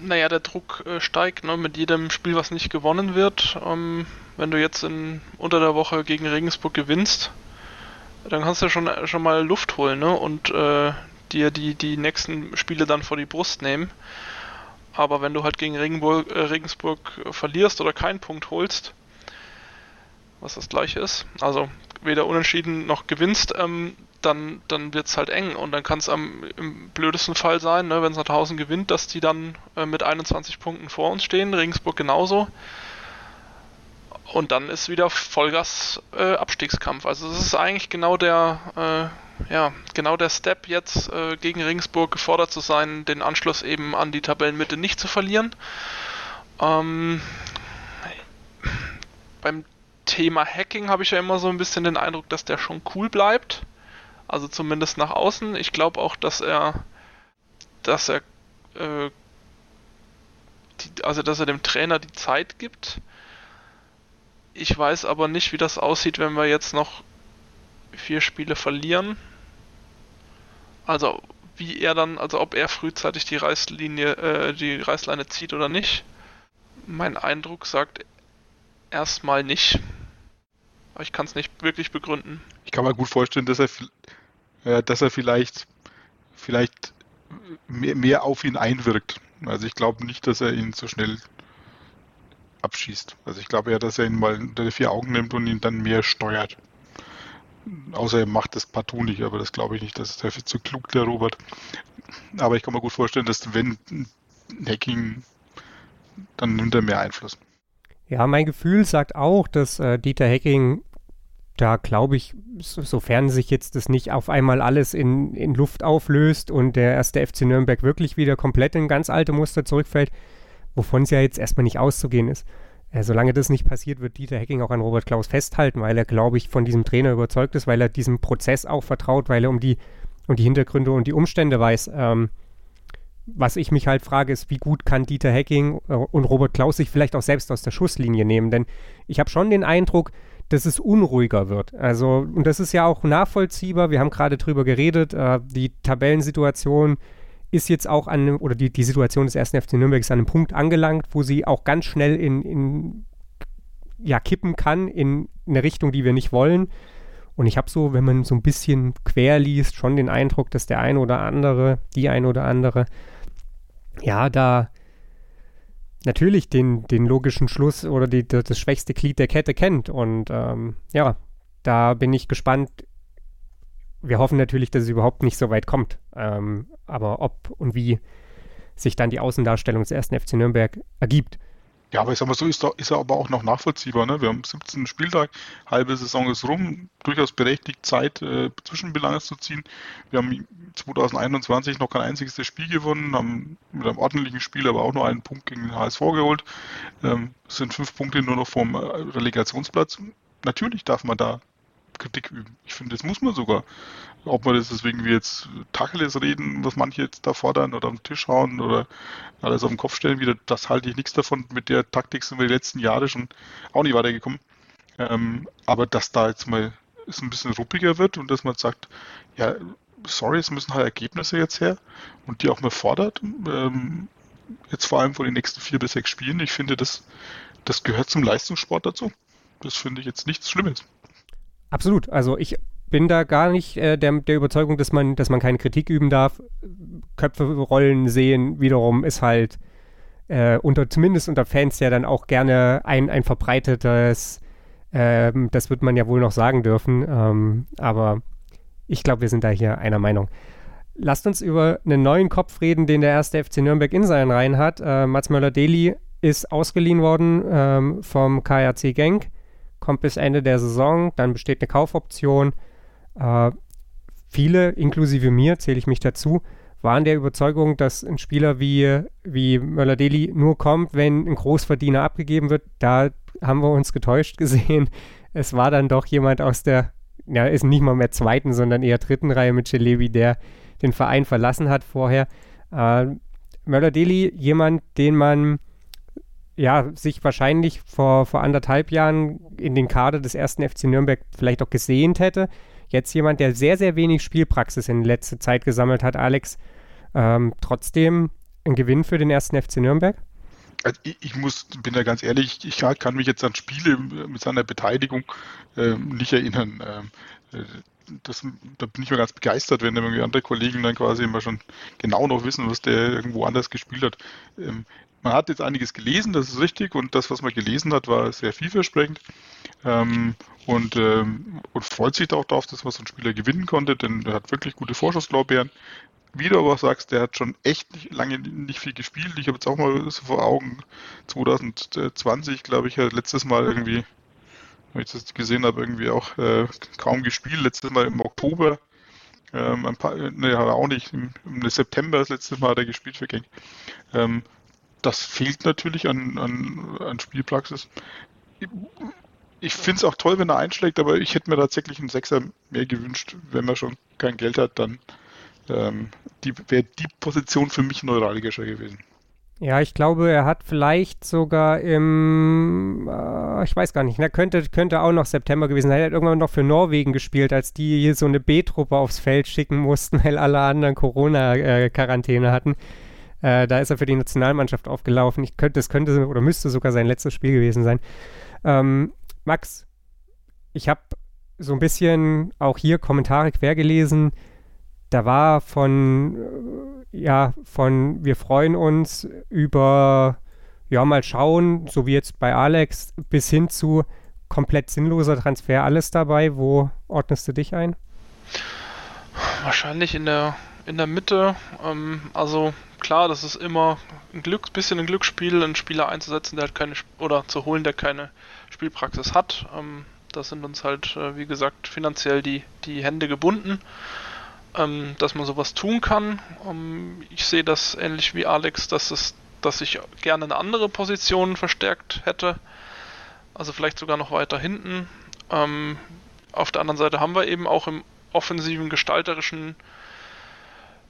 Naja, der Druck äh, steigt ne, mit jedem Spiel, was nicht gewonnen wird. Ähm, wenn du jetzt in, unter der Woche gegen Regensburg gewinnst, dann kannst du schon, schon mal Luft holen ne, und äh, dir die, die nächsten Spiele dann vor die Brust nehmen. Aber wenn du halt gegen Regenburg, äh, Regensburg verlierst oder keinen Punkt holst, was das gleiche ist, also weder unentschieden noch gewinnst, ähm, dann, dann wird es halt eng. Und dann kann es im blödesten Fall sein, ne, wenn Sandhausen gewinnt, dass die dann äh, mit 21 Punkten vor uns stehen, Regensburg genauso. Und dann ist wieder Vollgas äh, Abstiegskampf. Also es ist eigentlich genau der, äh, ja, genau der Step jetzt äh, gegen Regensburg gefordert zu sein, den Anschluss eben an die Tabellenmitte nicht zu verlieren. Ähm, beim Thema Hacking habe ich ja immer so ein bisschen den Eindruck, dass der schon cool bleibt. Also zumindest nach außen. Ich glaube auch, dass er, dass er, äh, die, also dass er dem Trainer die Zeit gibt. Ich weiß aber nicht, wie das aussieht, wenn wir jetzt noch vier Spiele verlieren. Also wie er dann, also ob er frühzeitig die Reißlinie, äh, die Reißleine zieht oder nicht. Mein Eindruck sagt erstmal nicht. Ich kann es nicht wirklich begründen. Ich kann mir gut vorstellen, dass er, äh, dass er vielleicht, vielleicht mehr, mehr auf ihn einwirkt. Also ich glaube nicht, dass er ihn so schnell abschießt. Also ich glaube eher, dass er ihn mal unter die vier Augen nimmt und ihn dann mehr steuert. Außer er macht das partout nicht, aber das glaube ich nicht. Das ist dafür zu klug, der Robert. Aber ich kann mir gut vorstellen, dass wenn Hacking, dann nimmt er mehr Einfluss. Ja, mein Gefühl sagt auch, dass äh, Dieter Hecking da glaube ich, sofern sich jetzt das nicht auf einmal alles in, in Luft auflöst und der erste FC Nürnberg wirklich wieder komplett in ganz alte Muster zurückfällt, wovon es ja jetzt erstmal nicht auszugehen ist. Äh, solange das nicht passiert, wird Dieter Hecking auch an Robert Klaus festhalten, weil er, glaube ich, von diesem Trainer überzeugt ist, weil er diesem Prozess auch vertraut, weil er um die, um die Hintergründe und die Umstände weiß. Ähm, was ich mich halt frage, ist, wie gut kann Dieter Hecking äh, und Robert Klaus sich vielleicht auch selbst aus der Schusslinie nehmen? Denn ich habe schon den Eindruck, dass es unruhiger wird. Also, und das ist ja auch nachvollziehbar. Wir haben gerade drüber geredet. Äh, die Tabellensituation ist jetzt auch an, oder die, die Situation des ersten FC Nürnberg ist an einem Punkt angelangt, wo sie auch ganz schnell in, in ja, kippen kann in eine Richtung, die wir nicht wollen. Und ich habe so, wenn man so ein bisschen quer liest, schon den Eindruck, dass der eine oder andere, die eine oder andere ja, da natürlich den, den logischen Schluss oder die, das schwächste Glied der Kette kennt. Und ähm, ja, da bin ich gespannt. Wir hoffen natürlich, dass es überhaupt nicht so weit kommt. Ähm, aber ob und wie sich dann die Außendarstellung des ersten FC Nürnberg ergibt. Ja, aber ich sag mal so, ist, da, ist er aber auch noch nachvollziehbar. Ne? Wir haben 17. Spieltag, halbe Saison ist rum, durchaus berechtigt Zeit, äh, Zwischenbilanz zu ziehen. Wir haben 2021 noch kein einziges Spiel gewonnen, haben mit einem ordentlichen Spiel aber auch nur einen Punkt gegen den HSV geholt. Ähm, sind fünf Punkte nur noch vom äh, Relegationsplatz. Natürlich darf man da Kritik üben. Ich finde, das muss man sogar. Ob man das deswegen wie jetzt Tacheles reden, was manche jetzt da fordern oder am Tisch hauen oder alles auf den Kopf stellen, wieder, das halte ich nichts davon. Mit der Taktik sind wir die letzten Jahre schon auch nicht weitergekommen. Ähm, aber dass da jetzt mal es ein bisschen ruppiger wird und dass man sagt, ja, sorry, es müssen halt Ergebnisse jetzt her und die auch mal fordert. Ähm, jetzt vor allem von den nächsten vier bis sechs Spielen. Ich finde, das, das gehört zum Leistungssport dazu. Das finde ich jetzt nichts Schlimmes. Absolut. Also ich bin da gar nicht äh, der, der Überzeugung, dass man, dass man keine Kritik üben darf. Köpfe rollen sehen wiederum ist halt äh, unter, zumindest unter Fans ja dann auch gerne ein, ein verbreitetes, ähm, das wird man ja wohl noch sagen dürfen. Ähm, aber ich glaube, wir sind da hier einer Meinung. lasst uns über einen neuen Kopf reden, den der erste FC Nürnberg in seinen Reihen hat. Äh, Mats Möller-Deli ist ausgeliehen worden ähm, vom KRC Genk, kommt bis Ende der Saison, dann besteht eine Kaufoption. Äh, viele, inklusive mir, zähle ich mich dazu, waren der Überzeugung, dass ein Spieler wie, wie Möller-Deli nur kommt, wenn ein Großverdiener abgegeben wird. Da haben wir uns getäuscht gesehen. Es war dann doch jemand aus der, ja, ist nicht mal mehr zweiten, sondern eher dritten Reihe mit Celebi, der den Verein verlassen hat vorher. Äh, Möller-Deli, jemand, den man ja, sich wahrscheinlich vor, vor anderthalb Jahren in den Kader des ersten FC Nürnberg vielleicht auch gesehnt hätte. Jetzt jemand, der sehr, sehr wenig Spielpraxis in letzter Zeit gesammelt hat, Alex. Ähm, trotzdem ein Gewinn für den ersten FC Nürnberg? Also ich, ich, muss, bin da ganz ehrlich, ich kann mich jetzt an Spiele mit seiner Beteiligung äh, nicht erinnern. Ähm, äh, das, da bin ich mir ganz begeistert, wenn irgendwie andere Kollegen dann quasi immer schon genau noch wissen, was der irgendwo anders gespielt hat. Ähm, man hat jetzt einiges gelesen, das ist richtig, und das, was man gelesen hat, war sehr vielversprechend. Ähm, und, ähm, und freut sich auch darauf, dass man so einen Spieler gewinnen konnte, denn er hat wirklich gute Vorschusslorbeeren. Wie du aber sagst, der hat schon echt nicht, lange nicht viel gespielt. Ich habe jetzt auch mal so vor Augen, 2020, glaube ich, letztes Mal irgendwie, wenn ich das gesehen habe, irgendwie auch äh, kaum gespielt. Letztes Mal im Oktober ähm, ein paar, ne, auch nicht. Im, Im, September das letzte Mal hat er gespielt für Genk. Ähm, das fehlt natürlich an, an, an Spielpraxis. Ich finde es auch toll, wenn er einschlägt, aber ich hätte mir tatsächlich einen Sechser mehr gewünscht. Wenn man schon kein Geld hat, dann ähm, wäre die Position für mich neuralgischer gewesen. Ja, ich glaube, er hat vielleicht sogar im, äh, ich weiß gar nicht, na, könnte, könnte auch noch September gewesen sein. Er hat irgendwann noch für Norwegen gespielt, als die hier so eine B-Truppe aufs Feld schicken mussten, weil alle anderen Corona-Quarantäne äh, hatten. Äh, da ist er für die Nationalmannschaft aufgelaufen. Ich könnte, das könnte oder müsste sogar sein letztes Spiel gewesen sein. Ähm, Max, ich habe so ein bisschen auch hier Kommentare quer gelesen. Da war von, äh, ja, von wir freuen uns über, ja, mal schauen, so wie jetzt bei Alex, bis hin zu komplett sinnloser Transfer, alles dabei. Wo ordnest du dich ein? Wahrscheinlich in der, in der Mitte. Ähm, also klar, das ist immer ein Glück, bisschen ein Glücksspiel, einen Spieler einzusetzen, der halt keine oder zu holen, der keine Spielpraxis hat. Ähm, da sind uns halt, äh, wie gesagt, finanziell die, die Hände gebunden, ähm, dass man sowas tun kann. Ähm, ich sehe das ähnlich wie Alex, dass es, dass ich gerne eine andere Position verstärkt hätte. Also vielleicht sogar noch weiter hinten. Ähm, auf der anderen Seite haben wir eben auch im offensiven, gestalterischen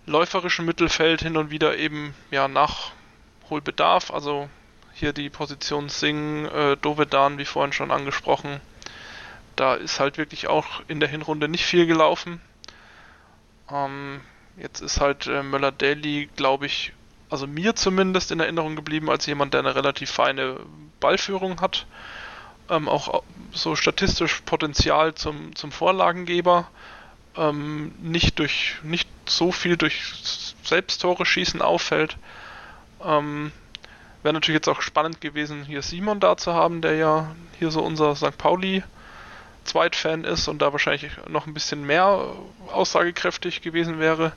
läuferischen Mittelfeld hin und wieder eben ja Nachholbedarf. Also hier die Position Sing, äh, Dovedan, wie vorhin schon angesprochen. Da ist halt wirklich auch in der Hinrunde nicht viel gelaufen. Ähm, jetzt ist halt äh, Möller-Daly, glaube ich, also mir zumindest in Erinnerung geblieben als jemand, der eine relativ feine Ballführung hat. Ähm, auch so statistisch Potenzial zum, zum Vorlagengeber ähm, nicht durch nicht so viel durch Selbsttore schießen auffällt. Ähm, Wäre natürlich jetzt auch spannend gewesen, hier Simon da zu haben, der ja hier so unser St. Pauli Zweitfan ist und da wahrscheinlich noch ein bisschen mehr aussagekräftig gewesen wäre.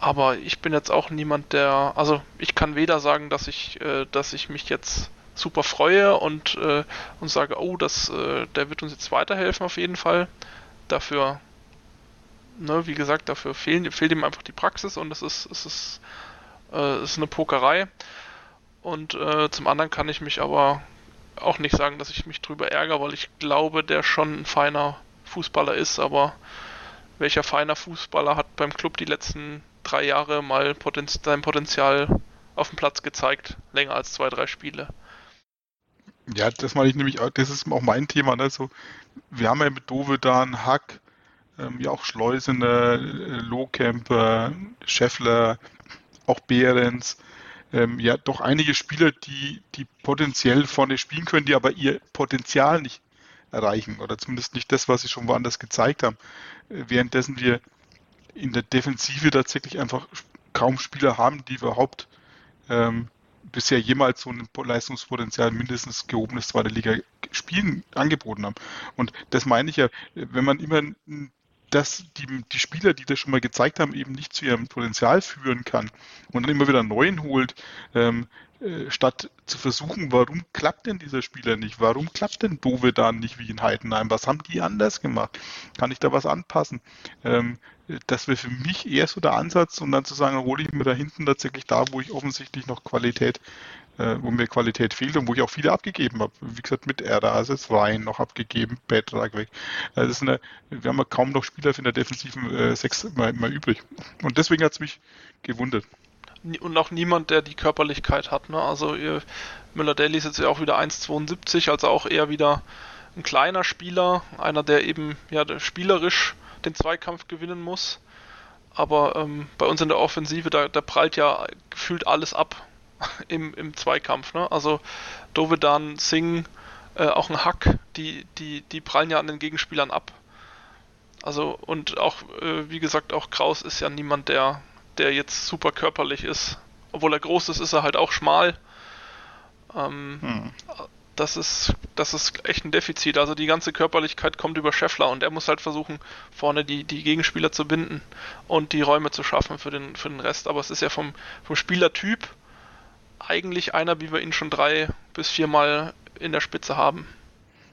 Aber ich bin jetzt auch niemand, der, also ich kann weder sagen, dass ich, äh, dass ich mich jetzt super freue und, äh, und sage, oh, das, äh, der wird uns jetzt weiterhelfen auf jeden Fall. Dafür ne, wie gesagt, dafür fehlen, fehlt ihm einfach die Praxis und es ist, es ist, äh, ist eine Pokerei. Und äh, zum anderen kann ich mich aber auch nicht sagen, dass ich mich drüber ärgere, weil ich glaube, der schon ein feiner Fußballer ist, aber welcher feiner Fußballer hat beim Club die letzten drei Jahre mal Potenz sein Potenzial auf dem Platz gezeigt, länger als zwei, drei Spiele? Ja, das meine ich nämlich, das ist auch mein Thema. Ne? So, wir haben ja mit Dovedan, Hack, ähm, ja auch Schleusener, äh, Lohkemper, Scheffler, auch Behrens, ähm, ja doch einige Spieler, die, die potenziell vorne spielen können, die aber ihr Potenzial nicht erreichen oder zumindest nicht das, was sie schon woanders gezeigt haben. Äh, währenddessen wir in der Defensive tatsächlich einfach kaum Spieler haben, die überhaupt ähm, bisher jemals so ein Leistungspotenzial mindestens gehobenes zweite Liga spielen angeboten haben. Und das meine ich ja, wenn man immer einen dass die, die Spieler, die das schon mal gezeigt haben, eben nicht zu ihrem Potenzial führen kann und dann immer wieder neuen holt, ähm, äh, statt zu versuchen, warum klappt denn dieser Spieler nicht? Warum klappt denn Dovedan nicht wie in Heidenheim? Was haben die anders gemacht? Kann ich da was anpassen? Ähm, das wäre für mich eher so der Ansatz, um dann zu sagen, hole ich mir da hinten tatsächlich da, wo ich offensichtlich noch Qualität, äh, wo mir Qualität fehlt und wo ich auch viele abgegeben habe. Wie gesagt, mit also jetzt Ryan noch abgegeben, Betrag weg. Also das ist eine, wir haben ja kaum noch Spieler in der defensiven äh, Sechs mal, mal übrig. Und deswegen hat es mich gewundert und auch niemand, der die Körperlichkeit hat. Ne? Also Müller-Daly ist jetzt ja auch wieder 1,72, also auch eher wieder ein kleiner Spieler, einer, der eben ja spielerisch den Zweikampf gewinnen muss. Aber ähm, bei uns in der Offensive, da, da prallt ja gefühlt alles ab im, im Zweikampf. Ne? Also Dovedan, Singh, äh, auch ein Hack, die, die, die prallen ja an den Gegenspielern ab. Also und auch, äh, wie gesagt, auch Kraus ist ja niemand, der, der jetzt super körperlich ist. Obwohl er groß ist, ist er halt auch schmal. Ähm, hm. Das ist, das ist echt ein Defizit. Also die ganze Körperlichkeit kommt über Scheffler und er muss halt versuchen, vorne die, die Gegenspieler zu binden und die Räume zu schaffen für den, für den Rest. Aber es ist ja vom, vom Spielertyp eigentlich einer, wie wir ihn schon drei bis viermal in der Spitze haben.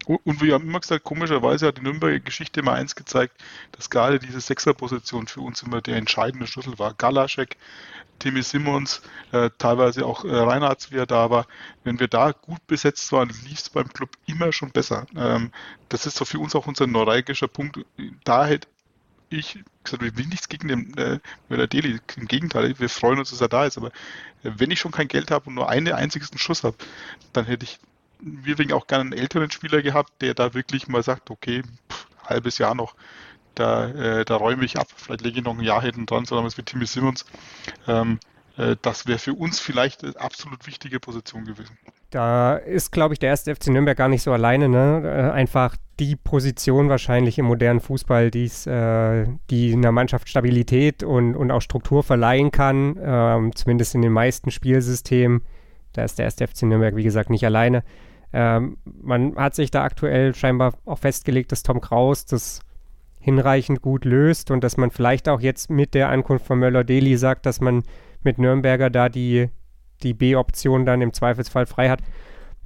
Und wir haben immer gesagt, komischerweise hat die Nürnberger Geschichte immer eins gezeigt, dass gerade diese Sechserposition für uns immer der entscheidende Schlüssel war. Galaschek, Timmy Simmons, äh, teilweise auch äh, Reinhardt, wie er da war. Wenn wir da gut besetzt waren, lief es beim Club immer schon besser. Ähm, das ist so für uns auch unser neuralgischer Punkt. Da hätte ich gesagt, wir will nichts gegen den äh, Möller-Deli. Im Gegenteil, wir freuen uns, dass er da ist. Aber äh, wenn ich schon kein Geld habe und nur einen einzigen Schuss habe, dann hätte ich wir wegen auch gerne einen älteren Spieler gehabt, der da wirklich mal sagt, okay, pff, halbes Jahr noch, da, äh, da räume ich ab, vielleicht lege ich noch ein Jahr hinten dran, so damals mit Timmy Simmons. Ähm, äh, das wäre für uns vielleicht eine absolut wichtige Position gewesen. Da ist, glaube ich, der erste FC Nürnberg gar nicht so alleine. Ne? Äh, einfach die Position wahrscheinlich im modernen Fußball, die's, äh, die einer Mannschaft Stabilität und, und auch Struktur verleihen kann, ähm, zumindest in den meisten Spielsystemen. Da ist der erste FC Nürnberg, wie gesagt, nicht alleine. Ähm, man hat sich da aktuell scheinbar auch festgelegt, dass Tom Kraus das hinreichend gut löst und dass man vielleicht auch jetzt mit der Ankunft von Möller-Deli sagt, dass man mit Nürnberger da die, die B-Option dann im Zweifelsfall frei hat.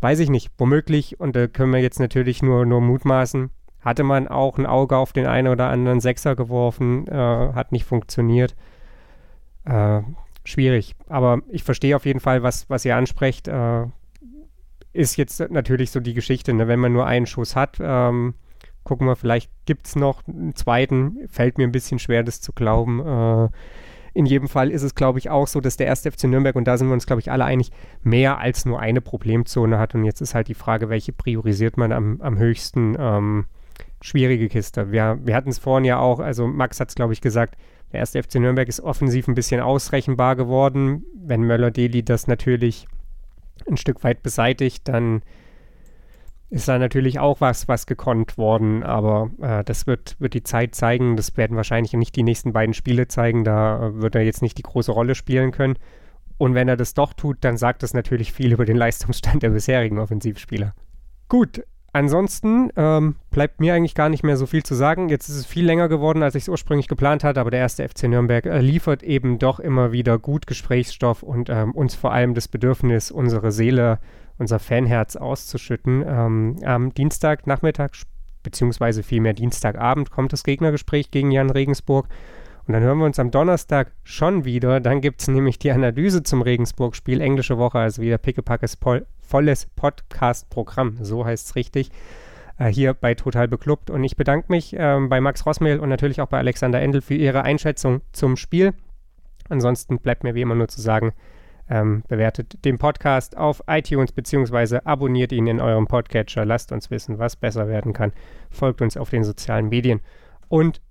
Weiß ich nicht. Womöglich, und da können wir jetzt natürlich nur, nur mutmaßen, hatte man auch ein Auge auf den einen oder anderen Sechser geworfen, äh, hat nicht funktioniert. Äh, schwierig. Aber ich verstehe auf jeden Fall, was, was ihr ansprecht. Äh, ist jetzt natürlich so die Geschichte, ne? wenn man nur einen Schuss hat, ähm, gucken wir, vielleicht gibt es noch einen zweiten. Fällt mir ein bisschen schwer, das zu glauben. Äh, in jedem Fall ist es, glaube ich, auch so, dass der erste FC Nürnberg, und da sind wir uns, glaube ich, alle einig, mehr als nur eine Problemzone hat. Und jetzt ist halt die Frage, welche priorisiert man am, am höchsten? Ähm, schwierige Kiste. Wir, wir hatten es vorhin ja auch, also Max hat es, glaube ich, gesagt, der erste FC Nürnberg ist offensiv ein bisschen ausrechenbar geworden. Wenn Möller-Deli das natürlich ein Stück weit beseitigt, dann ist da natürlich auch was, was gekonnt worden, aber äh, das wird, wird die Zeit zeigen. Das werden wahrscheinlich nicht die nächsten beiden Spiele zeigen. Da äh, wird er jetzt nicht die große Rolle spielen können. Und wenn er das doch tut, dann sagt das natürlich viel über den Leistungsstand der bisherigen Offensivspieler. Gut, ansonsten ähm, bleibt mir eigentlich gar nicht mehr so viel zu sagen. Jetzt ist es viel länger geworden, als ich es ursprünglich geplant hatte, aber der erste FC Nürnberg äh, liefert eben doch immer wieder gut Gesprächsstoff und ähm, uns vor allem das Bedürfnis, unsere Seele unser Fanherz auszuschütten. Ähm, am Dienstagnachmittag, beziehungsweise vielmehr Dienstagabend, kommt das Gegnergespräch gegen Jan Regensburg. Und dann hören wir uns am Donnerstag schon wieder. Dann gibt es nämlich die Analyse zum Regensburg-Spiel, englische Woche, also wieder pickepackes volles Podcast-Programm, so heißt es richtig, äh, hier bei Total Beklubbt. Und ich bedanke mich äh, bei Max Rossmehl und natürlich auch bei Alexander Endel für ihre Einschätzung zum Spiel. Ansonsten bleibt mir wie immer nur zu sagen, ähm, bewertet den Podcast auf iTunes beziehungsweise abonniert ihn in eurem Podcatcher. Lasst uns wissen, was besser werden kann. Folgt uns auf den sozialen Medien und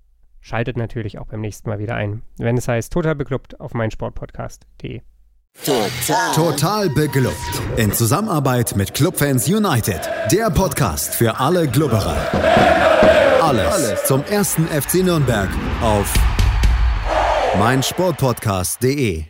schaltet natürlich auch beim nächsten Mal wieder ein, wenn es heißt Total Beklubbt auf meinsportpodcast.de. Total. Total beglückt. In Zusammenarbeit mit Clubfans United. Der Podcast für alle Glubberer. Alles, Alles zum ersten FC Nürnberg auf meinsportpodcast.de.